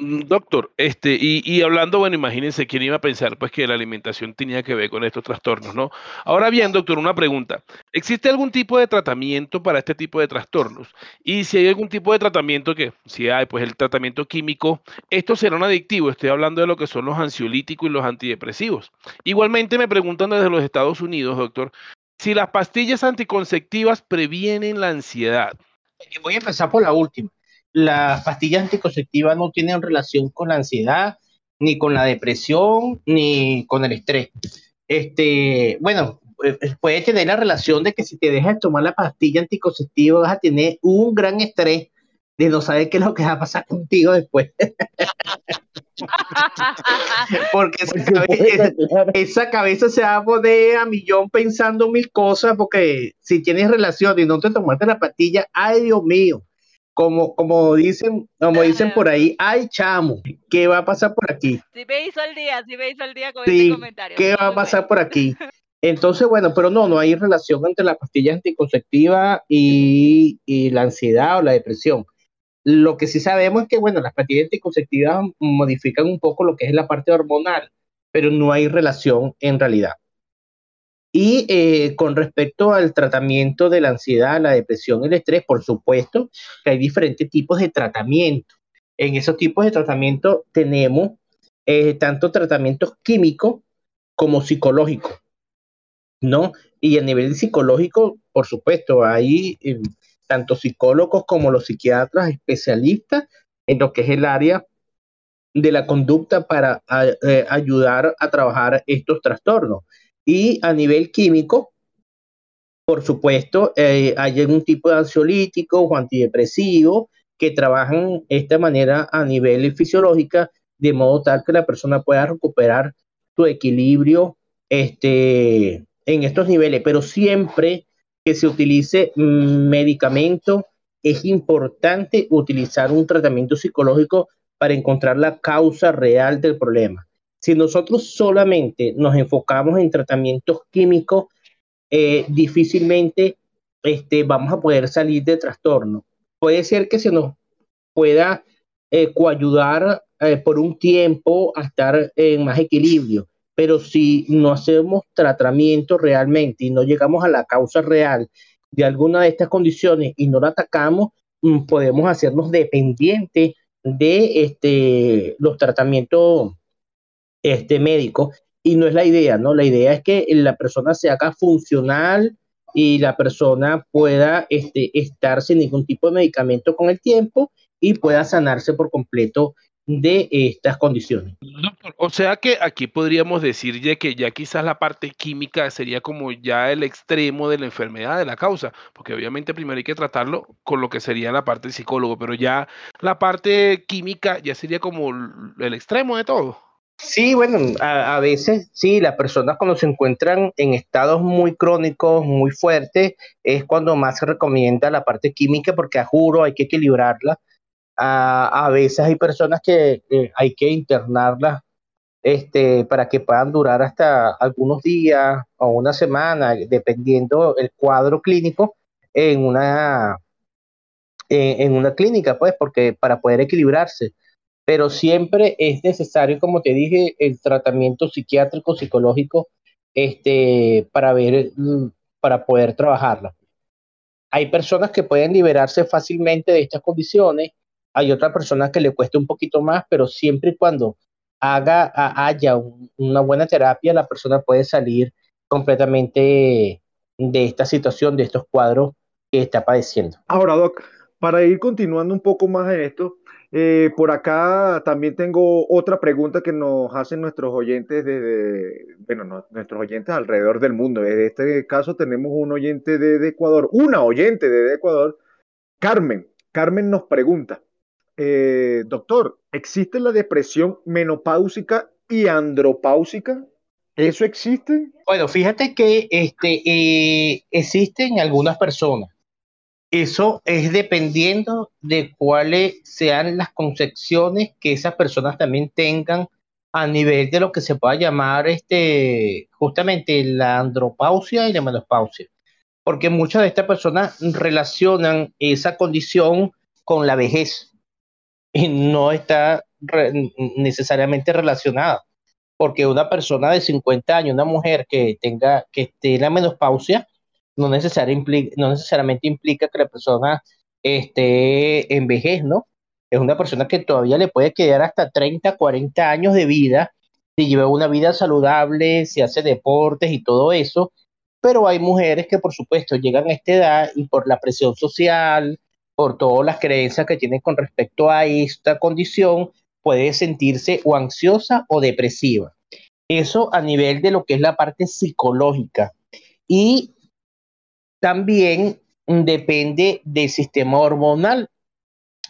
Mm, doctor, este, y, hablando, bueno, imagínense quién iba a pensar pues que la alimentación tenía que ver con estos trastornos, ¿no? Ahora bien, doctor, una pregunta. ¿Existe algún tipo de tratamiento para este tipo de trastornos? Y si hay algún tipo de tratamiento que, si hay, pues el tratamiento químico, esto será un adictivo. Estoy hablando de lo que son los ansiolíticos y los antidepresivos. Igualmente me preguntan desde los Estados Unidos, doctor, si las pastillas anticonceptivas previenen la ansiedad. Voy a empezar por la última las pastillas anticonceptivas no tienen relación con la ansiedad, ni con la depresión, ni con el estrés. Este, bueno, eh, eh, puede tener la relación de que si te dejas tomar la pastilla anticonceptiva vas a tener un gran estrés de no saber qué es lo que va a pasar contigo después. porque esa cabeza, esa cabeza, se va a poner a millón pensando mil cosas, porque si tienes relación y no te tomaste la pastilla, ay Dios mío, como, como dicen, como dicen por ahí, ay chamo, ¿qué va a pasar por aquí? Sí me hizo el día, sí me hizo el día con este comentario. ¿Qué va a pasar por aquí? Entonces, bueno, pero no, no hay relación entre la pastilla anticonceptiva y, y la ansiedad o la depresión. Lo que sí sabemos es que, bueno, las pastillas anticonceptivas modifican un poco lo que es la parte hormonal, pero no hay relación en realidad. Y eh, con respecto al tratamiento de la ansiedad, la depresión el estrés, por supuesto que hay diferentes tipos de tratamiento. En esos tipos de tratamiento tenemos eh, tanto tratamientos químicos como psicológicos, ¿no? Y a nivel psicológico, por supuesto, hay eh, tanto psicólogos como los psiquiatras especialistas en lo que es el área de la conducta para ayudar a trabajar estos trastornos. Y a nivel químico, por supuesto, eh, hay algún tipo de ansiolítico o antidepresivo que trabajan esta manera a nivel fisiológica, de modo tal que la persona pueda recuperar su equilibrio este, en estos niveles. Pero siempre que se utilice medicamento, es importante utilizar un tratamiento psicológico para encontrar la causa real del problema. Si nosotros solamente nos enfocamos en tratamientos químicos, eh, difícilmente este, vamos a poder salir de trastorno. Puede ser que se nos pueda eh, coayudar eh, por un tiempo a estar en más equilibrio, pero si no hacemos tratamiento realmente y no llegamos a la causa real de alguna de estas condiciones y no la atacamos, mm, podemos hacernos dependientes de este, los tratamientos este médico y no es la idea, ¿no? La idea es que la persona se haga funcional y la persona pueda este, estar sin ningún tipo de medicamento con el tiempo y pueda sanarse por completo de estas condiciones. o sea que aquí podríamos decir ya que ya quizás la parte química sería como ya el extremo de la enfermedad, de la causa, porque obviamente primero hay que tratarlo con lo que sería la parte psicólogo, pero ya la parte química ya sería como el extremo de todo. Sí, bueno, a, veces sí, las personas cuando se encuentran en estados muy crónicos, muy fuertes, es cuando más se recomienda la parte química porque a juro hay que equilibrarla. A, veces hay personas que hay que internarlas este, para que puedan durar hasta algunos días o una semana, dependiendo el cuadro clínico en una, en una clínica, pues, porque para poder equilibrarse pero siempre es necesario, como te dije, el tratamiento psiquiátrico, psicológico, este, para ver, mm, para poder trabajarla. Hay personas que pueden liberarse fácilmente de estas condiciones, hay otras personas que le cuesta un poquito más, pero siempre y cuando haga, haya una buena terapia, la persona puede salir completamente de esta situación, de estos cuadros que está padeciendo. Ahora, Doc, para ir continuando un poco más en esto, eh, por acá también tengo otra pregunta que nos hacen nuestros oyentes desde, bueno, nuestros oyentes alrededor del mundo. En este caso tenemos un oyente de, Ecuador, una oyente de, Ecuador, Carmen. Carmen nos pregunta, eh, doctor, ¿existe la depresión menopáusica y andropáusica? ¿Eso existe? Bueno, fíjate que este, eh, existe en algunas personas. Eso es dependiendo de cuáles sean las concepciones que esas personas también tengan a nivel de lo que se pueda llamar este, justamente la andropausia y la menopausia. Porque muchas de estas personas relacionan esa condición con la vejez y no está necesariamente relacionada. Porque una persona de 50 años, una mujer que tenga, que esté en la menopausia, no, no necesariamente implica que la persona esté en vejez, ¿no? Es una persona que todavía le puede quedar hasta 30, 40 años de vida, si lleva una vida saludable, si hace deportes y todo eso, pero hay mujeres que por supuesto llegan a esta edad y por la presión social, por todas las creencias que tienen con respecto a esta condición, puede sentirse o ansiosa o depresiva. Eso a nivel de lo que es la parte psicológica. Y también depende del sistema hormonal.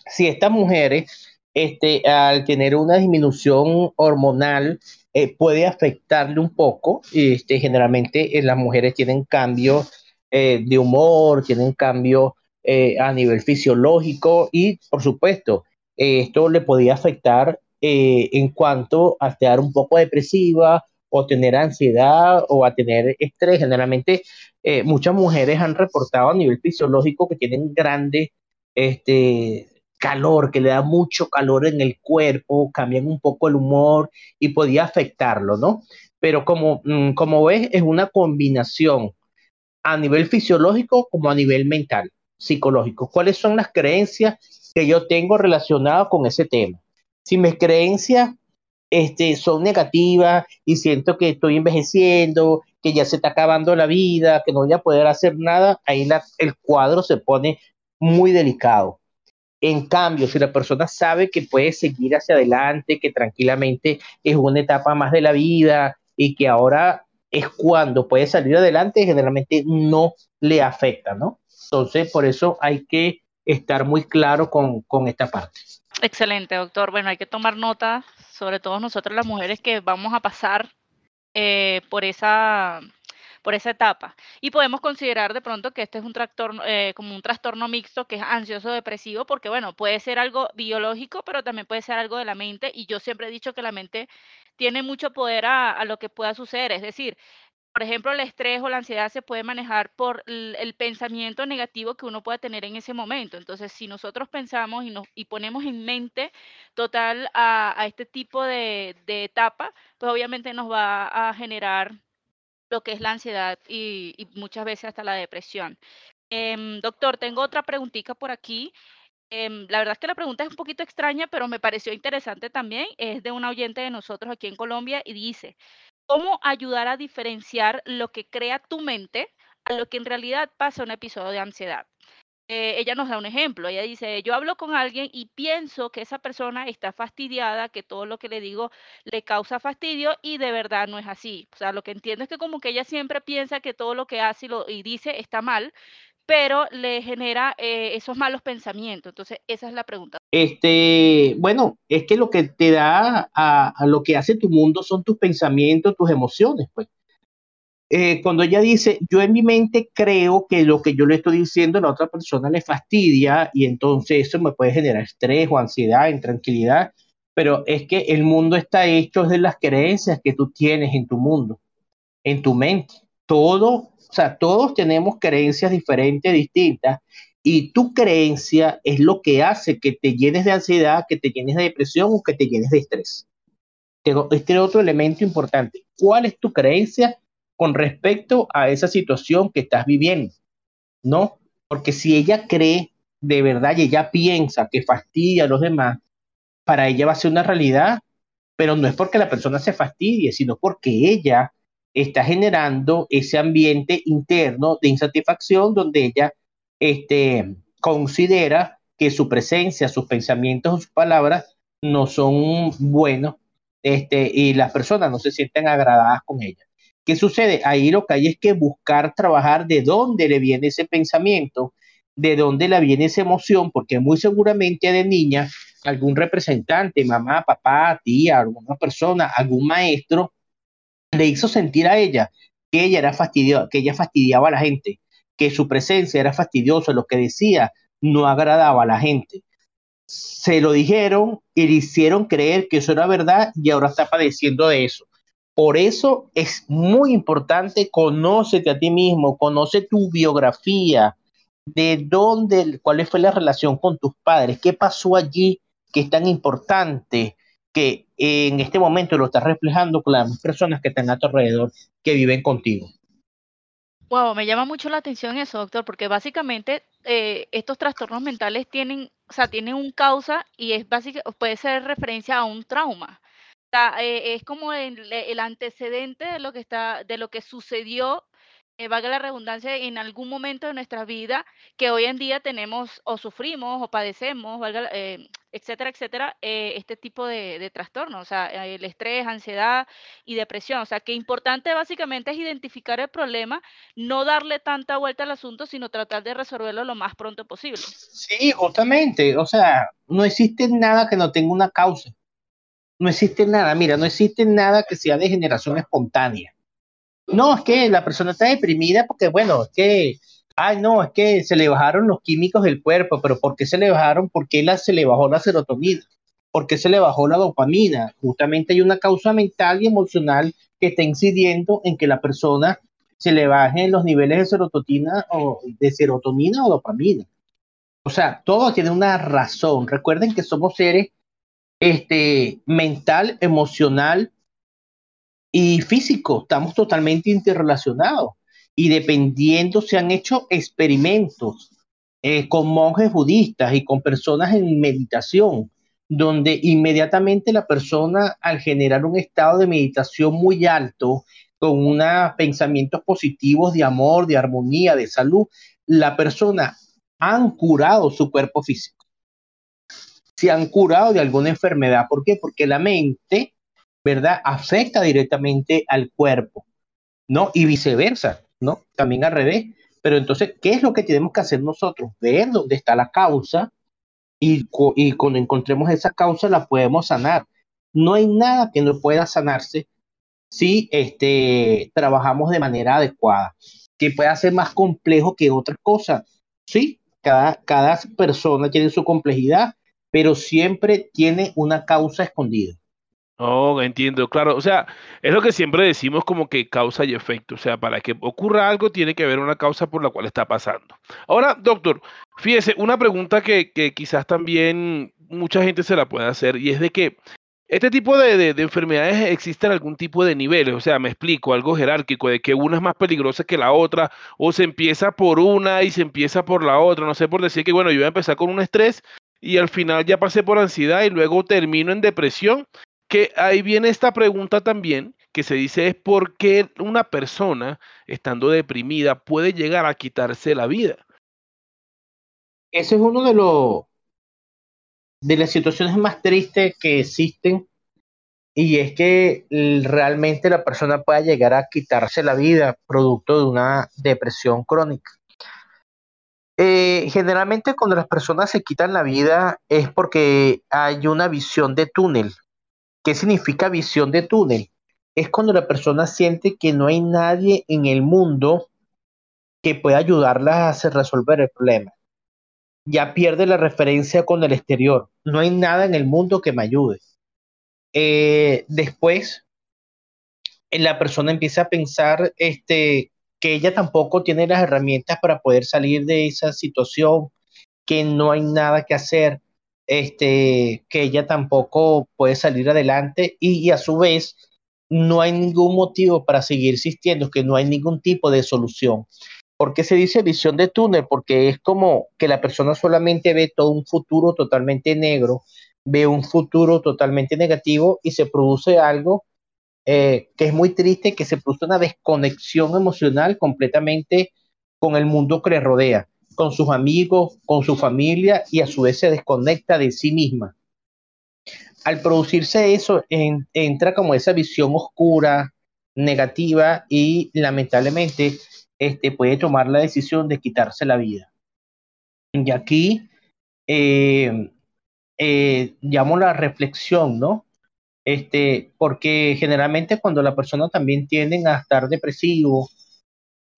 Si estas mujeres, este, al tener una disminución hormonal, eh, puede afectarle un poco. Este, generalmente eh, las mujeres tienen cambios eh, de humor, tienen cambios a nivel fisiológico y, por supuesto, esto le podía afectar en cuanto a estar un poco depresiva o tener ansiedad o a tener estrés. Generalmente muchas mujeres han reportado a nivel fisiológico que tienen grande este, calor, que le da mucho calor en el cuerpo, cambian un poco el humor y podía afectarlo, ¿no? Pero como, mm, como ves, es una combinación a nivel fisiológico como a nivel mental, psicológico. ¿Cuáles son las creencias que yo tengo relacionadas con ese tema? Si mis creencias este, son negativas y siento que estoy envejeciendo, que ya se está acabando la vida, que no voy a poder hacer nada, ahí el cuadro se pone muy delicado. En cambio, si la persona sabe que puede seguir hacia adelante, que tranquilamente es una etapa más de la vida y que ahora es cuando puede salir adelante, generalmente no le afecta, ¿no? Entonces, por eso hay que estar muy claro con, esta parte. Excelente, doctor. Bueno, hay que tomar nota, sobre todo nosotros las mujeres que vamos a pasar eh, por esa por esa etapa. Y podemos considerar de pronto que este es un trastorno, eh, como un trastorno mixto que es ansioso depresivo, porque bueno, puede ser algo biológico, pero también puede ser algo de la mente. Y yo siempre he dicho que la mente tiene mucho poder a, lo que pueda suceder. Es decir, por ejemplo, el estrés o la ansiedad se puede manejar por el, pensamiento negativo que uno pueda tener en ese momento. Entonces, si nosotros pensamos y, nos, y ponemos en mente total a, este tipo de, etapa, pues obviamente nos va a generar lo que es la ansiedad y, muchas veces hasta la depresión. Em, doctor, tengo otra preguntita por aquí. Em, la verdad es que la pregunta es un poquito extraña, pero me pareció interesante también. Es de un oyente de nosotros aquí en Colombia y dice, ¿cómo ayudar a diferenciar lo que crea tu mente a lo que en realidad pasa un episodio de ansiedad? Eh, ella nos da un ejemplo. Ella dice, yo hablo con alguien y pienso que esa persona está fastidiada, que todo lo que le digo le causa fastidio y de verdad no es así. O sea, lo que entiendo es que como que ella siempre piensa que todo lo que hace y, dice está mal, pero le genera eh, esos malos pensamientos. Entonces, esa es la pregunta. Este, bueno, es que lo que te da a, lo que hace tu mundo son tus pensamientos, tus emociones, pues. Eh, cuando ella dice, yo en mi mente creo que lo que yo le estoy diciendo a la otra persona le fastidia y entonces eso me puede generar estrés o ansiedad, intranquilidad, pero es que el mundo está hecho de las creencias que tú tienes en tu mundo, en tu mente. Todo, o sea, todos tenemos creencias diferentes, distintas, y tu creencia es lo que hace que te llenes de ansiedad, que te llenes de depresión o que te llenes de estrés. Este es otro elemento importante. ¿Cuál es tu creencia con respecto a esa situación que estás viviendo, ¿no? Porque si ella cree de verdad y ella piensa que fastidia a los demás, para ella va a ser una realidad, pero no es porque la persona se fastidie, sino porque ella está generando ese ambiente interno de insatisfacción donde ella este, considera que su presencia, sus pensamientos o sus palabras no son buenos este, y las personas no se sienten agradadas con ella. ¿Qué sucede? Ahí lo que hay es que buscar trabajar de dónde le viene ese pensamiento, de dónde le viene esa emoción, porque muy seguramente de niña algún representante, mamá, papá, tía, alguna persona, algún maestro, le hizo sentir a ella que ella era fastidiosa, que ella fastidiaba a la gente, que su presencia era fastidiosa, lo que decía no agradaba a la gente. Se lo dijeron y le hicieron creer que eso era verdad y ahora está padeciendo de eso. Por eso es muy importante, conócete a ti mismo, conoce tu biografía, de dónde, cuál fue la relación con tus padres, qué pasó allí que es tan importante que en este momento lo estás reflejando con las personas que están a tu alrededor, que viven contigo. Wow, me llama mucho la atención eso, doctor, porque básicamente eh, estos trastornos mentales tienen, o sea, tienen un causa y es básicamente, puede ser referencia a un trauma. Eh, es como el, el antecedente de lo que está, de lo que sucedió, eh, valga la redundancia, en algún momento de nuestra vida que hoy en día tenemos o sufrimos o padecemos, valga, eh, etcétera, etcétera, este tipo de, de trastornos, o sea, el estrés, ansiedad y depresión. O sea, que importante básicamente es identificar el problema, no darle tanta vuelta al asunto, sino tratar de resolverlo lo más pronto posible. Sí, justamente, o sea, no existe nada que no tenga una causa no existe nada, mira, no existe nada que sea de generación espontánea. No, es que la persona está deprimida porque, bueno, es que ay, no, es que se le bajaron los químicos del cuerpo, pero ¿por qué se le bajaron? ¿Por qué se le bajó la serotonina? ¿Por qué se le bajó la dopamina? Justamente hay una causa mental y emocional que está incidiendo en que la persona se le bajen los niveles de serotonina o de serotonina o dopamina. O sea, todo tiene una razón. Recuerden que somos seres este, mental, emocional y físico. Estamos totalmente interrelacionados. Y dependiendo, se han hecho experimentos eh, con monjes budistas y con personas en meditación, donde inmediatamente la persona, al generar un estado de meditación muy alto, con unos pensamientos positivos de amor, de armonía, de salud, la persona han curado su cuerpo físico. Se han curado de alguna enfermedad. ¿Por qué? Porque la mente, ¿verdad? Afecta directamente al cuerpo, ¿no? Y viceversa, ¿no? También al revés. Pero entonces, ¿qué es lo que tenemos que hacer nosotros? Ver dónde está la causa y, cuando encontremos esa causa la podemos sanar. No hay nada que no pueda sanarse si este, trabajamos de manera adecuada, que pueda ser más complejo que otra cosa. Sí, cada, cada persona tiene su complejidad, pero siempre tiene una causa escondida. Oh, entiendo, claro. O sea, es lo que siempre decimos como que causa y efecto. O sea, para que ocurra algo tiene que haber una causa por la cual está pasando. Ahora, doctor, fíjese, una pregunta que, que quizás también mucha gente se la puede hacer y es de que este tipo de, enfermedades existen algún tipo de niveles, o sea, me explico, algo jerárquico, de que una es más peligrosa que la otra, o se empieza por una y se empieza por la otra, no sé, por decir que, bueno, yo voy a empezar con un estrés y al final ya pasé por ansiedad y luego termino en depresión, que ahí viene esta pregunta también, que se dice es por qué una persona, estando deprimida, puede llegar a quitarse la vida. Ese es uno de los de las situaciones más tristes que existen y es que realmente la persona pueda llegar a quitarse la vida producto de una depresión crónica. Eh, generalmente cuando las personas se quitan la vida es porque hay una visión de túnel. ¿Qué significa visión de túnel? Es cuando la persona siente que no hay nadie en el mundo que pueda ayudarla a resolver el problema ya pierde la referencia con el exterior. No hay nada en el mundo que me ayude. Eh, después, la persona empieza a pensar este, que ella tampoco tiene las herramientas para poder salir de esa situación, que no hay nada que hacer, este, que ella tampoco puede salir adelante y a su vez no hay ningún motivo para seguir existiendo, que no hay ningún tipo de solución. ¿Por qué se dice visión de túnel? Porque es como que la persona solamente ve todo un futuro totalmente negro, ve un futuro totalmente negativo y se produce algo eh, que es muy triste, que se produce una desconexión emocional completamente con el mundo que le rodea, con sus amigos, con su familia y a su vez se desconecta de sí misma. Al producirse eso, entra como esa visión oscura, negativa y lamentablemente este, puede tomar la decisión de quitarse la vida. Y aquí eh, eh, llamo la reflexión, ¿no? Este, porque generalmente cuando la persona también tiende a estar depresivo,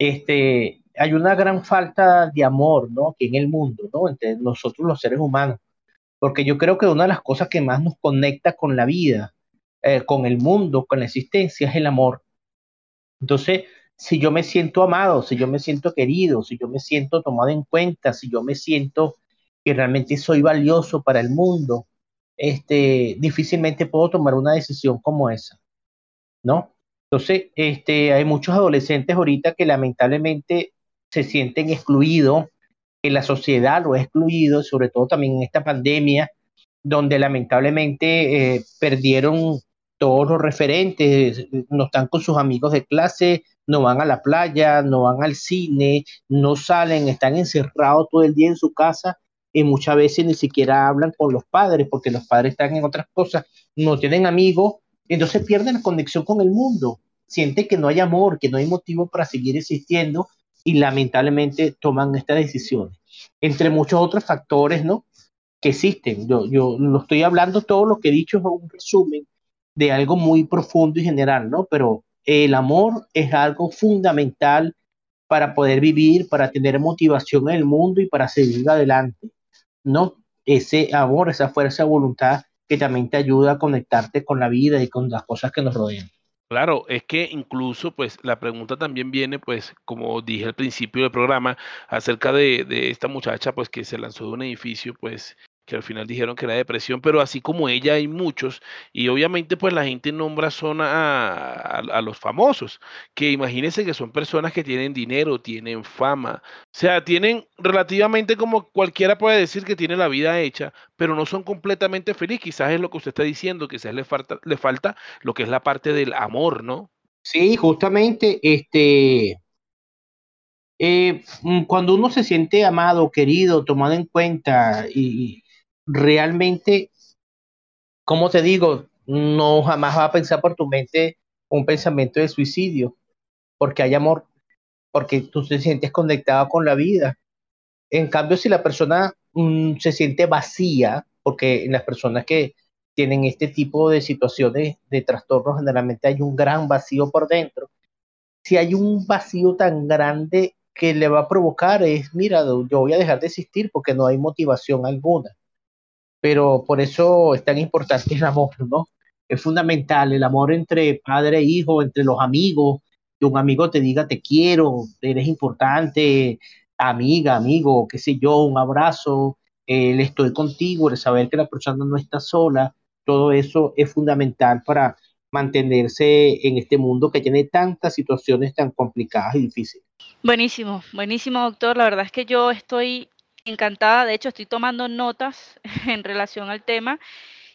este, hay una gran falta de amor, ¿no? Aquí en el mundo, ¿no? Entre nosotros los seres humanos. Porque yo creo que una de las cosas que más nos conecta con la vida, eh, con el mundo, con la existencia, es el amor. Entonces, si yo me siento amado, si yo me siento querido, si yo me siento tomado en cuenta, si yo me siento que realmente soy valioso para el mundo, este, difícilmente puedo tomar una decisión como esa, ¿no? Entonces, este, hay muchos adolescentes ahorita que lamentablemente se sienten excluidos, que la sociedad lo ha excluido, sobre todo también en esta pandemia, donde lamentablemente eh, perdieron todos los referentes, no están con sus amigos de clase, no van a la playa, no van al cine, no salen, están encerrados todo el día en su casa y muchas veces ni siquiera hablan con los padres porque los padres están en otras cosas, no tienen amigos, entonces pierden la conexión con el mundo, sienten que no hay amor, que no hay motivo para seguir existiendo y lamentablemente toman estas decisiones. Entre muchos otros factores, ¿no? Que existen. Yo, yo lo estoy hablando, todo lo que he dicho es un resumen de algo muy profundo y general, ¿no? Pero el amor es algo fundamental para poder vivir, para tener motivación en el mundo y para seguir adelante. ¿No? Ese amor, esa fuerza de voluntad que también te ayuda a conectarte con la vida y con las cosas que nos rodean. Claro, es que incluso pues la pregunta también viene pues como dije al principio del programa acerca de, de esta muchacha pues que se lanzó de un edificio pues que al final dijeron que era depresión, pero así como ella hay muchos, y obviamente pues la gente nombra son a, los famosos, que imagínense que son personas que tienen dinero, tienen fama, o sea, tienen relativamente como cualquiera puede decir que tiene la vida hecha, pero no son completamente felices, quizás es lo que usted está diciendo, quizás le falta, le falta lo que es la parte del amor, ¿no? Sí, justamente, este, eh, mm, cuando uno se siente amado, querido, tomado en cuenta y, realmente, como te digo, no jamás va a pensar por tu mente un pensamiento de suicidio, porque hay amor, porque tú te sientes conectado con la vida. En cambio, si la persona mm, se siente vacía, porque en las personas que tienen este tipo de situaciones de trastornos, generalmente hay un gran vacío por dentro. Si hay un vacío tan grande que le va a provocar es, mira, yo voy a dejar de existir porque no hay motivación alguna pero por eso es tan importante el amor, ¿no? Es fundamental el amor entre padre e hijo, entre los amigos, que un amigo te diga te quiero, eres importante, amiga, amigo, qué sé yo, un abrazo, el estoy contigo, el saber que la persona no está sola, todo eso es fundamental para mantenerse en este mundo que tiene tantas situaciones tan complicadas y difíciles. Buenísimo, buenísimo doctor. La verdad es que yo estoy encantada, de hecho estoy tomando notas en relación al tema.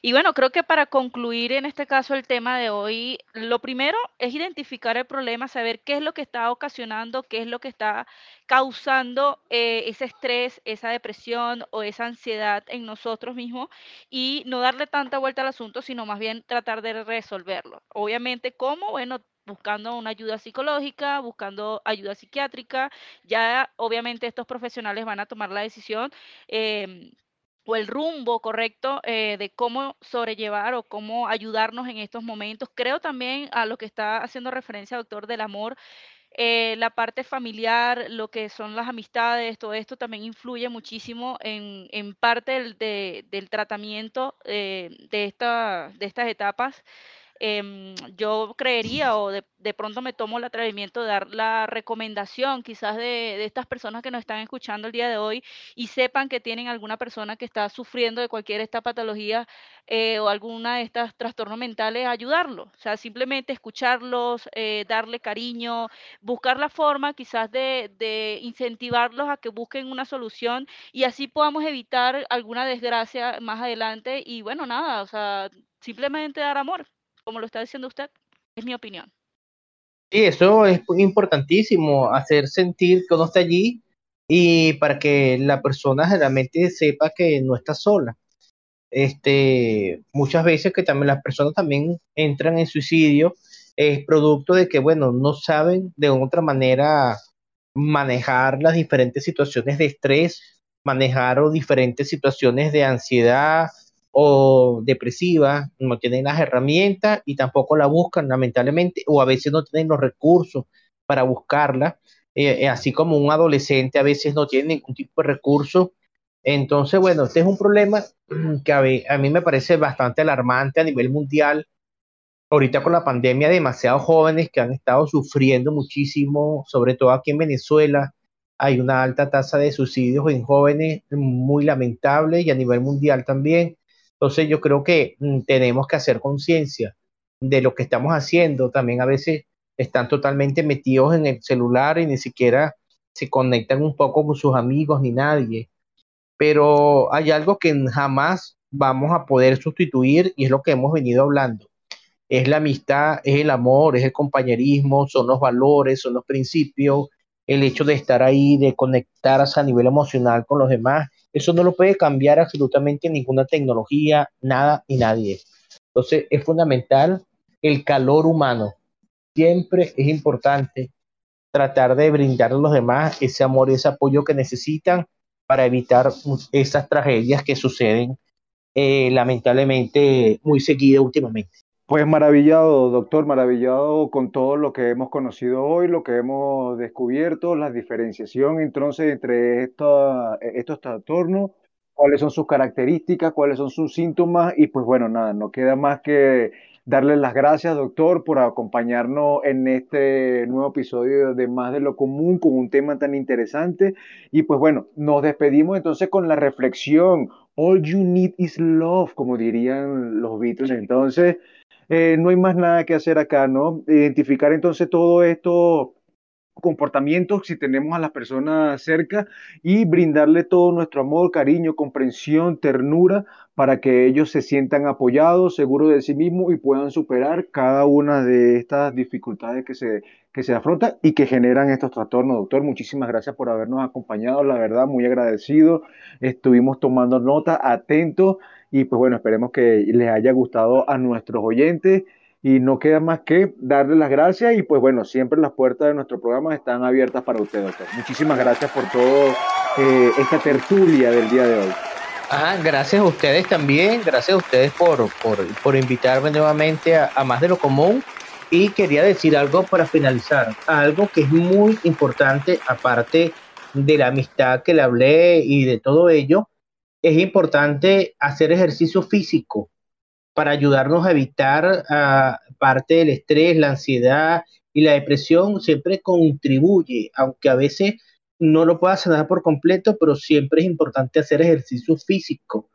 Y bueno, creo que para concluir en este caso el tema de hoy, lo primero es identificar el problema, saber qué es lo que está ocasionando, qué es lo que está causando eh, ese estrés, esa depresión o esa ansiedad en nosotros mismos y no darle tanta vuelta al asunto, sino más bien tratar de resolverlo. Obviamente, ¿cómo? Bueno, buscando una ayuda psicológica, buscando ayuda psiquiátrica. Ya obviamente estos profesionales van a tomar la decisión. Em, o el rumbo correcto eh, de cómo sobrellevar o cómo ayudarnos en estos momentos. Creo también a lo que está haciendo referencia, doctor, del amor. Eh, la parte familiar, lo que son las amistades, todo esto también influye muchísimo en, parte del, tratamiento eh, de, esta, de estas etapas. Em, yo creería o de, pronto me tomo el atrevimiento de dar la recomendación quizás de, estas personas que nos están escuchando el día de hoy y sepan que tienen alguna persona que está sufriendo de cualquier esta patología eh, o alguna de estas trastornos mentales, ayudarlo. O sea, simplemente escucharlos, eh, darle cariño, buscar la forma quizás de, de incentivarlos a que busquen una solución y así podamos evitar alguna desgracia más adelante y bueno, nada, o sea, simplemente dar amor como lo está diciendo usted, es mi opinión. Sí, eso es importantísimo, hacer sentir que uno está allí y para que la persona realmente sepa que no está sola. Este, muchas veces que también las personas también entran en suicidio es producto de que, bueno, no saben de otra manera manejar las diferentes situaciones de estrés, manejar diferentes situaciones de ansiedad, o depresiva, no tienen las herramientas y tampoco la buscan, lamentablemente, o a veces no tienen los recursos para buscarla, eh, eh, así como un adolescente a veces no tiene ningún tipo de recurso. Entonces, bueno, este es un problema que a, a mí me parece bastante alarmante a nivel mundial. Ahorita con la pandemia, demasiados jóvenes que han estado sufriendo muchísimo, sobre todo aquí en Venezuela, hay una alta tasa de suicidios en jóvenes muy lamentable y a nivel mundial también. Entonces yo creo que mm, tenemos que hacer conciencia de lo que estamos haciendo. También a veces están totalmente metidos en el celular y ni siquiera se conectan un poco con sus amigos ni nadie. Pero hay algo que jamás vamos a poder sustituir y es lo que hemos venido hablando. Es la amistad, es el amor, es el compañerismo, son los valores, son los principios, el hecho de estar ahí, de conectarse a nivel emocional con los demás eso no lo puede cambiar absolutamente ninguna tecnología, nada y nadie. Entonces es fundamental el calor humano. Siempre es importante tratar de brindar a los demás ese amor y ese apoyo que necesitan para evitar esas tragedias que suceden eh, lamentablemente muy seguidas últimamente. Pues maravillado, doctor, maravillado con todo lo que hemos conocido hoy, lo que hemos descubierto, la diferenciación entonces entre estos trastornos, cuáles son sus características, cuáles son sus síntomas y pues bueno, nada, no queda más que darle las gracias, doctor, por acompañarnos en este nuevo episodio de Más de lo Común con un tema tan interesante. Y pues bueno, nos despedimos entonces con la reflexión. All you need is love, como dirían los Beatles. Entonces, eh, no hay más nada que hacer acá, ¿no? Identificar entonces todo esto comportamientos si tenemos a las personas cerca y brindarle todo nuestro amor, cariño, comprensión, ternura para que ellos se sientan apoyados, seguros de sí mismos y puedan superar cada una de estas dificultades que se, que se afrontan y que generan estos trastornos. Doctor, muchísimas gracias por habernos acompañado, la verdad, muy agradecido. Estuvimos tomando nota, atentos y pues bueno, esperemos que les haya gustado a nuestros oyentes y no queda más que darle las gracias y pues bueno, siempre las puertas de nuestro programa están abiertas para usted, doctor. Muchísimas gracias por todo eh, esta tertulia del día de hoy. Ah, gracias a ustedes también, gracias a ustedes por, por, invitarme nuevamente a, a, Más de lo Común. Y quería decir algo para finalizar, algo que es muy importante, aparte de la amistad que le hablé y de todo ello, es importante hacer ejercicio físico para ayudarnos a evitar ah, parte del estrés, la ansiedad y la depresión. Siempre contribuye, aunque a veces no lo pueda sanar por completo, pero siempre es importante hacer ejercicio físico.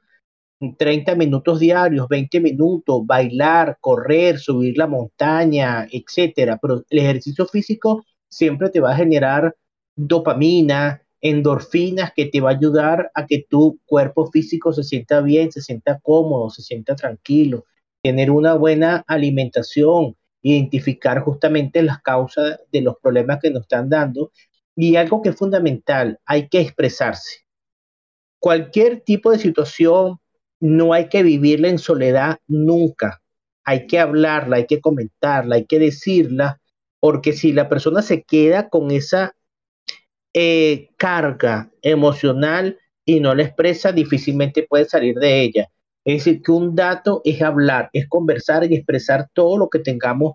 30 minutos diarios, 20 minutos, bailar, correr, subir la montaña, etcétera. Pero el ejercicio físico siempre te va a generar dopamina, endorfinas que te va a ayudar a que tu cuerpo físico se sienta bien, se sienta cómodo, se sienta tranquilo, tener una buena alimentación, identificar justamente las causas de los problemas que nos están dando y algo que es fundamental, hay que expresarse. Cualquier tipo de situación no hay que vivirla en soledad nunca. Hay que hablarla, hay que comentarla, hay que decirla, porque si la persona se queda con esa eh, carga emocional y no la expresa, difícilmente puede salir de ella. Es decir, que un dato es hablar, es conversar y expresar todo lo que tengamos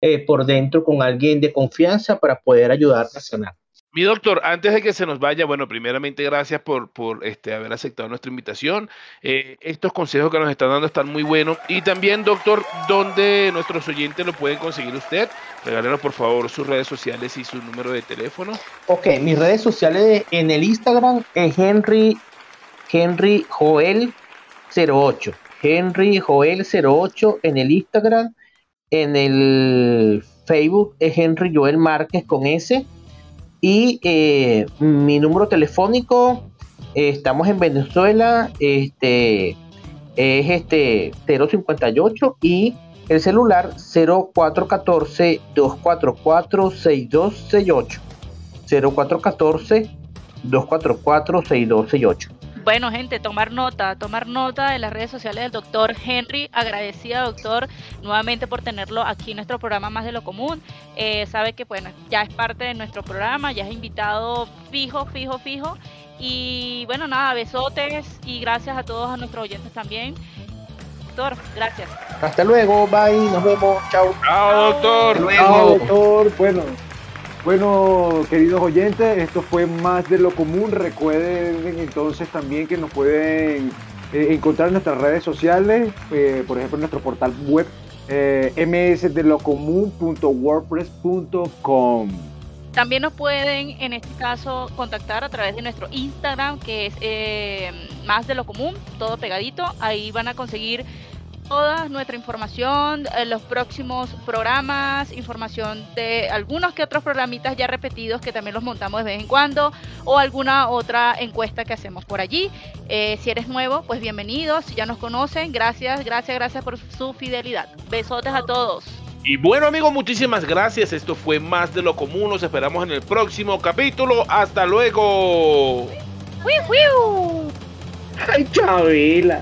eh, por dentro con alguien de confianza para poder ayudar a sanar. Mi doctor, antes de que se nos vaya, bueno, primeramente gracias por, por este, haber aceptado nuestra invitación. Eh, estos consejos que nos están dando están muy buenos. Y también, doctor, ¿dónde nuestros oyentes lo pueden conseguir usted? Regálenos, por favor, sus redes sociales y su número de teléfono. Ok, mis redes sociales en el Instagram es Henry, Henry Joel 08. Henry Joel 08 en el Instagram. En el Facebook es Henry Joel Márquez con S y eh, mi número telefónico, eh, estamos en Venezuela, este, es este 058 y el celular 0414 244 6268. 0414 244 6268. Bueno, gente, tomar nota, tomar nota de las redes sociales del doctor Henry. Agradecida, doctor, nuevamente por tenerlo aquí en nuestro programa Más de lo Común. Eh, sabe que, bueno, ya es parte de nuestro programa, ya es invitado fijo, fijo, fijo. Y bueno, nada, besotes y gracias a todos a nuestros oyentes también. Doctor, gracias. Hasta luego, bye, nos vemos, chao. Chao, doctor. Chao, doctor. Bueno. Bueno, queridos oyentes, esto fue más de lo común. Recuerden entonces también que nos pueden eh, encontrar en nuestras redes sociales, eh, por ejemplo en nuestro portal web eh, msdelocomún.wordpress.com. También nos pueden, en este caso, contactar a través de nuestro Instagram, que es más de lo común, todo pegadito. Ahí van a conseguir toda nuestra información, eh, los próximos programas, información de algunos que otros programitas ya repetidos que también los montamos de vez en cuando o alguna otra encuesta que hacemos por allí. Eh, si eres nuevo, pues bienvenidos. Si ya nos conocen, gracias, gracias, gracias por su fidelidad. Besotes a todos. Y bueno amigos, muchísimas gracias. Esto fue más de lo común. Nos esperamos en el próximo capítulo. Hasta luego. ¡Ay, chavila!